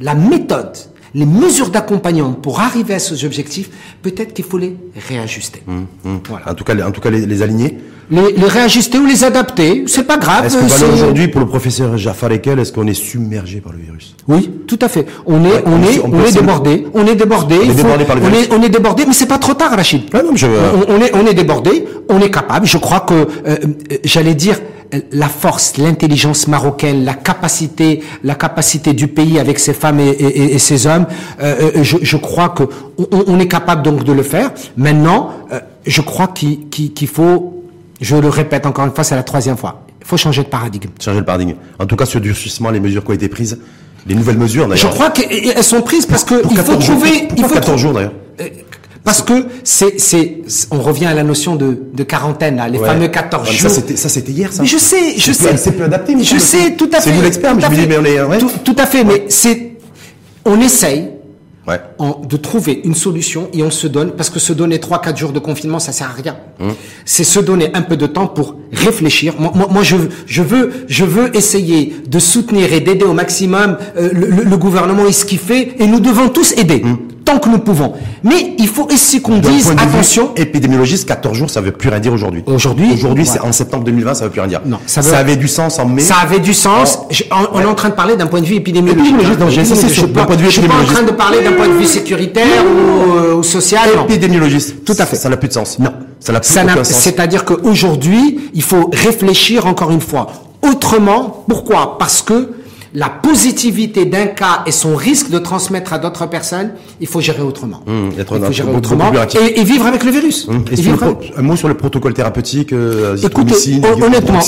la méthode, les mesures d'accompagnement pour arriver à ces objectifs, peut-être qu'il faut les réajuster. Hum, hum. Voilà. En tout cas, en tout cas les, les aligner les, les, réajuster ou les adapter, c'est pas grave. Est-ce que aujourd'hui, pour le professeur Jafar Ekel, est-ce qu'on est submergé par le virus? Oui, tout à fait. On est, on, est, on, est débordé. On est débordé. On est débordé par le virus. On est, on est débordé, mais c'est pas trop tard, Rachid. Ah non, je... on, est, on est débordé. On est capable. Je crois que, euh, euh j'allais dire, la force, l'intelligence marocaine, la capacité, la capacité du pays avec ses femmes et, et, et ses hommes, euh, euh, je, je, crois que on, on, est capable donc de le faire. Maintenant, euh, je crois qu'il faut je le répète encore une fois, c'est la troisième fois. Il faut changer de paradigme. Changer le paradigme. En tout cas, ce durcissement, les mesures qui ont été prises, les nouvelles mesures d'ailleurs. Je crois qu'elles sont prises parce que il faut trouver. il faut 14 jours d'ailleurs? Parce que c'est, c'est, on revient à la notion de, de quarantaine, là, les fameux 14 jours. Ça, c'était, hier, ça. Mais je sais, je sais. C'est plus adapté, mais je sais, tout à fait. C'est vous l'expert, mais je me dis, mais on est, ouais. tout, tout, à fait, mais c'est, on essaye, ouais. en, de trouver une solution et on se donne, parce que se donner 3-4 jours de confinement, ça sert à rien. Hum. C'est se donner un peu de temps pour réfléchir. Moi, moi, moi, je, je, veux, je veux essayer de soutenir et d'aider au maximum euh, le, le, gouvernement et ce qu'il fait, et nous devons tous aider. Hum tant que nous pouvons. Mais il faut aussi qu'on dise attention. Épidémiologiste, 14 jours, ça veut plus rien dire aujourd'hui. Aujourd'hui, aujourd'hui, c'est en septembre 2020, ça veut plus rien dire. Non, ça, ça avait du sens en mai. Ça avait du sens. on, est en train de parler d'un point de vue épidémiologique. je suis pas en train de parler d'un point de vue sécuritaire ou, euh, ou, social. Épidémiologiste. Tout à fait. Ça n'a plus de sens. Non. Ça n'a plus aucun sens. C'est-à-dire qu'aujourd'hui, il faut réfléchir encore une fois autrement. Pourquoi? Parce que la positivité d'un cas et son risque de transmettre à d'autres personnes, il faut gérer autrement. Mmh, il faut gérer autrement et, et, vivre avec le virus. Mmh. Et un mot sur le protocole thérapeutique, euh, Écoutez, honnêtement,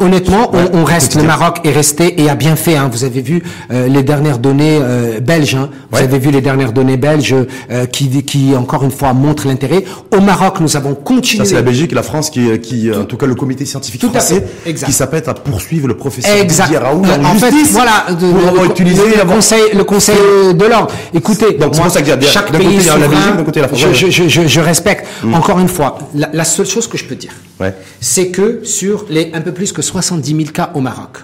honnêtement, on, on, reste, le Maroc est resté et a bien fait. Hein. Vous avez vu euh, les dernières données euh, belges. Hein. Vous ouais. avez vu les dernières données belges euh, qui, qui, encore une fois, montrent l'intérêt. Au Maroc, nous avons continué. Ça, c'est la Belgique et la France qui, qui en tout cas, le comité scientifique tout français, qui s'apprête à poursuivre le professeur exact. Didier Raoult en, en justice. Fait, voilà, de, pour le, le, conseil, le conseil de l'ordre. Écoutez, donc moi, ça que chaque pays côté, souverain, Belgique, côté, la France, je, je, je, je, respecte. Mm. Encore une fois, la, la, seule chose que je peux dire, ouais. c'est que sur les un peu plus que 70 000 cas au Maroc,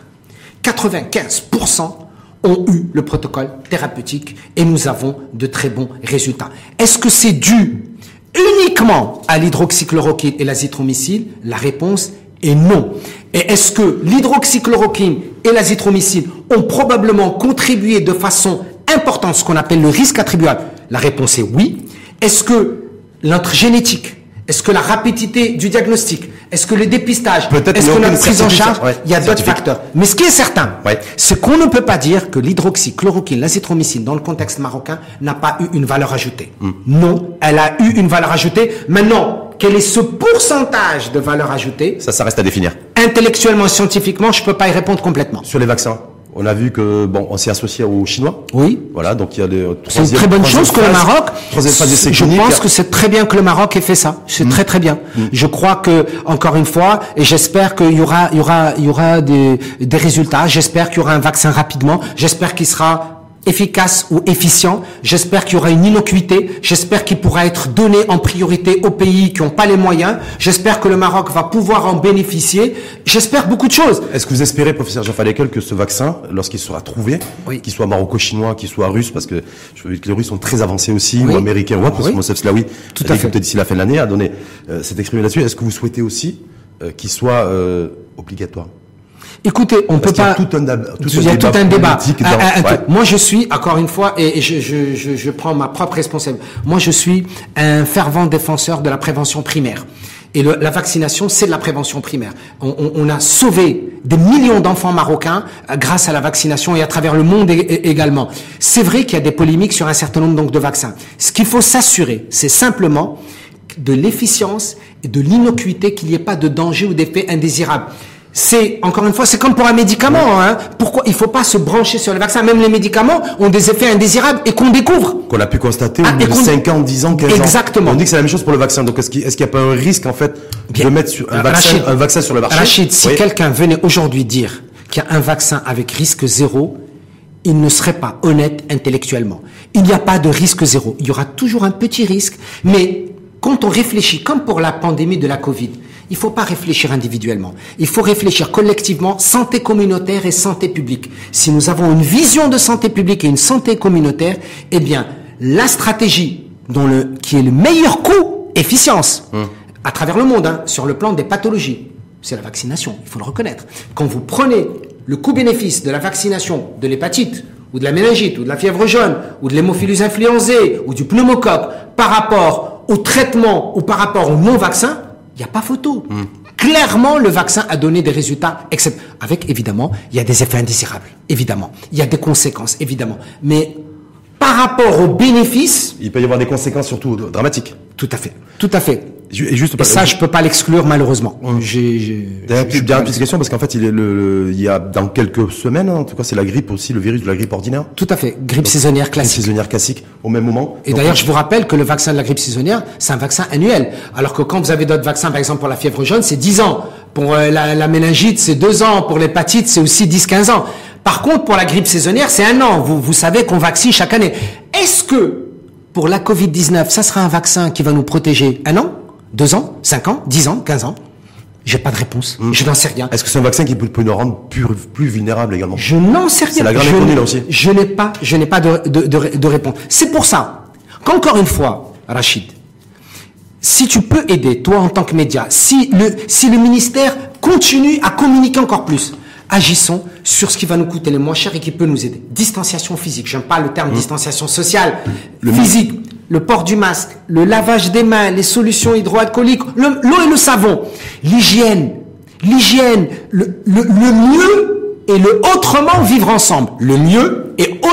95% ont eu le protocole thérapeutique et nous avons de très bons résultats. Est-ce que c'est dû uniquement à l'hydroxychloroquine et l'azithromycine? La réponse est non. Et est-ce que l'hydroxychloroquine et l'azithromycine ont probablement contribué de façon importante ce qu'on appelle le risque attribuable? La réponse est oui. Est-ce que notre génétique, est-ce que la rapidité du diagnostic, est-ce que le dépistage, est-ce que la prise en charge, ouais, il y a d'autres facteurs. Mais ce qui est certain, ouais. c'est qu'on ne peut pas dire que l'hydroxychloroquine, l'azithromycine, dans le contexte marocain, n'a pas eu une valeur ajoutée. Mm. Non, elle a eu une valeur ajoutée. Maintenant, quel est ce pourcentage de valeur ajoutée Ça, ça reste à définir. Intellectuellement, scientifiquement, je peux pas y répondre complètement. Sur les vaccins on a vu que bon, on s'est associé aux Chinois. Oui. Voilà, donc il y a des. C'est une très bonne chose que le Maroc. Troisième phase Je pense que c'est très bien que le Maroc ait fait ça. C'est mmh. très très bien. Mmh. Je crois que encore une fois, et j'espère qu'il y aura, il y aura, il y aura des, des résultats. J'espère qu'il y aura un vaccin rapidement. J'espère qu'il sera efficace ou efficient. J'espère qu'il y aura une innocuité. J'espère qu'il pourra être donné en priorité aux pays qui n'ont pas les moyens. J'espère que le Maroc va pouvoir en bénéficier. J'espère beaucoup de choses. Est-ce que vous espérez, professeur Jean Falekel, que ce vaccin, lorsqu'il sera trouvé, oui. qu'il soit maroco-chinois, qu'il soit russe, parce que je veux que les Russes sont très avancés aussi, oui. ou américains, ou autre, parce oui. que Mosef Slaoui, tout à fait, d'ici la fin de l'année, a donné euh, cette exprimé là-dessus. Est-ce que vous souhaitez aussi euh, qu'il soit euh, obligatoire? Écoutez, on Parce peut pas. Il y a tout un, tout il y a un tout un débat. Dans, un, un, ouais. Moi, je suis, encore une fois, et je, je, je, je prends ma propre responsabilité. Moi, je suis un fervent défenseur de la prévention primaire. Et le, la vaccination, c'est de la prévention primaire. On, on, on a sauvé des millions d'enfants marocains euh, grâce à la vaccination et à travers le monde également. C'est vrai qu'il y a des polémiques sur un certain nombre donc de vaccins. Ce qu'il faut s'assurer, c'est simplement de l'efficience et de l'innocuité, qu'il n'y ait pas de danger ou d'effet indésirable c'est encore une fois, c'est comme pour un médicament. Hein. Pourquoi il faut pas se brancher sur le vaccin? Même les médicaments ont des effets indésirables et qu'on découvre. Qu'on a pu constater ah, au bout de 5 ans, 10 ans, 15 ans. Exactement. On dit que c'est la même chose pour le vaccin. Donc est-ce qu'il est n'y a pas un risque en fait Bien. de mettre sur un, vaccin, Rachid, un vaccin sur le marché? Rachid, si oui. quelqu'un venait aujourd'hui dire qu'il y a un vaccin avec risque zéro, il ne serait pas honnête intellectuellement. Il n'y a pas de risque zéro. Il y aura toujours un petit risque, mais quand on réfléchit, comme pour la pandémie de la Covid, il ne faut pas réfléchir individuellement. Il faut réfléchir collectivement, santé communautaire et santé publique. Si nous avons une vision de santé publique et une santé communautaire, eh bien, la stratégie dont le, qui est le meilleur coût, efficience, hum. à travers le monde, hein, sur le plan des pathologies, c'est la vaccination, il faut le reconnaître. Quand vous prenez le coût-bénéfice de la vaccination de l'hépatite, ou de la méningite, ou de la fièvre jaune, ou de l'hémophilus influenzae, ou du pneumocoque, par rapport au traitement ou par rapport au non-vaccin, il n'y a pas photo. Clairement, le vaccin a donné des résultats, except avec évidemment, il y a des effets indésirables, évidemment. Il y a des conséquences, évidemment. Mais par rapport aux bénéfices, il peut y avoir des conséquences surtout dramatiques. Tout à fait, tout à fait. Et, juste, ça, je peux pas l'exclure malheureusement. J'ai dernière petite question parce qu'en fait, il est le, il y a dans quelques semaines, en tout cas, c'est la grippe aussi, le virus de la grippe ordinaire. Tout à fait, grippe saisonnière classique. Grippe saisonnière classique au même moment. Et d'ailleurs, je vous rappelle que le vaccin de la grippe saisonnière, c'est un vaccin annuel, alors que quand vous avez d'autres vaccins, par exemple pour la fièvre jaune, c'est 10 ans. Pour euh, la, la méningite, c'est 2 ans. Pour l'hépatite, c'est aussi 10-15 ans. Par contre, pour la grippe saisonnière, c'est un an. Vous, vous savez qu'on vaccine chaque année. Est-ce que pour la Covid-19, ça sera un vaccin qui va nous protéger un an deux ans, cinq ans, dix ans, quinze ans? J'ai pas de réponse. Hmm. Je n'en sais rien. Est-ce que c'est un vaccin qui peut, nous rendre plus, plus vulnérables également? Je n'en sais rien. C'est la grande inconnue là aussi. Je n'ai pas, je n'ai pas de, de, de, réponse. C'est pour ça qu'encore une fois, Rachid, si tu peux aider, toi en tant que média, si le, si le ministère continue à communiquer encore plus, agissons sur ce qui va nous coûter le moins cher et qui peut nous aider. Distanciation physique, j'aime pas le terme hmm. distanciation sociale, le physique le port du masque, le lavage des mains, les solutions hydroalcooliques, l'eau et le savon, l'hygiène, l'hygiène, le, le, mieux et le autrement vivre ensemble. Le mieux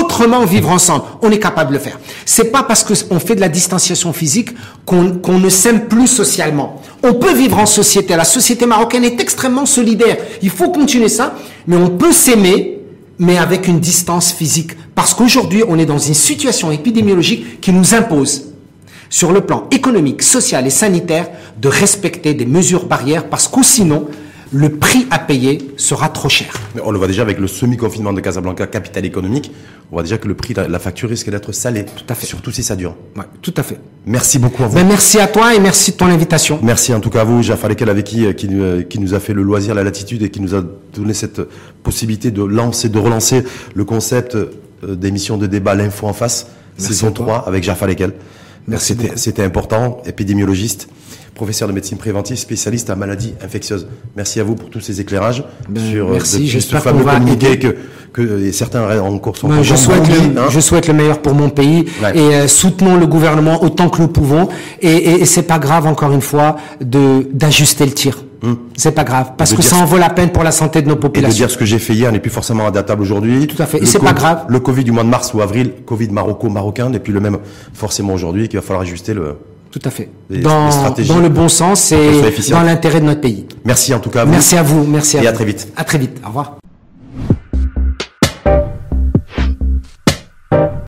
autrement vivre ensemble. On est capable de le faire. C'est pas parce qu'on fait de la distanciation physique qu'on ne s'aime plus socialement. On peut vivre en société. La société marocaine est extrêmement solidaire. Il faut continuer ça, mais on peut s'aimer mais avec une distance physique. Parce qu'aujourd'hui, on est dans une situation épidémiologique qui nous impose, sur le plan économique, social et sanitaire, de respecter des mesures barrières parce que sinon, le prix à payer sera trop cher. Mais on le voit déjà avec le semi-confinement de Casablanca, capitale économique. On voit déjà que le prix, la facture risque d'être salée. Tout à fait. Surtout si ça dure. Ouais, tout à fait. Merci beaucoup à vous. Ben, merci à toi et merci de ton invitation. Merci en tout cas à vous, Jaffa Lekel, avec qui, qui, qui, nous a fait le loisir, la latitude et qui nous a donné cette possibilité de lancer, de relancer le concept euh, d'émission de débat L'info en face, saison 3 avec Jaffa Lekel. Merci. C'était important, épidémiologiste professeur de médecine préventive, spécialiste en maladies infectieuses. Merci à vous pour tous ces éclairages ben, sur euh, merci, ce fameux communiqué que, que certains encore sont ben, je souhaite le, hein. je souhaite le meilleur pour mon pays et euh, soutenons le gouvernement autant que nous pouvons et, et, et c'est pas grave encore une fois de d'ajuster le tir. Hmm. C'est pas grave, parce que ça en vaut la peine pour la santé de nos populations. Et de dire ce que j'ai fait hier n'est plus forcément adaptable aujourd'hui. Tout à fait. Et c'est pas grave. Le Covid du mois de mars ou avril, Covid maroco-marocain n'est plus le même forcément aujourd'hui, qu'il va falloir ajuster le, tout à fait. dans, dans le bon sens et dans l'intérêt de notre pays. Merci en tout cas à vous. Merci à vous. Merci à et à très vite. À très vite. Au revoir.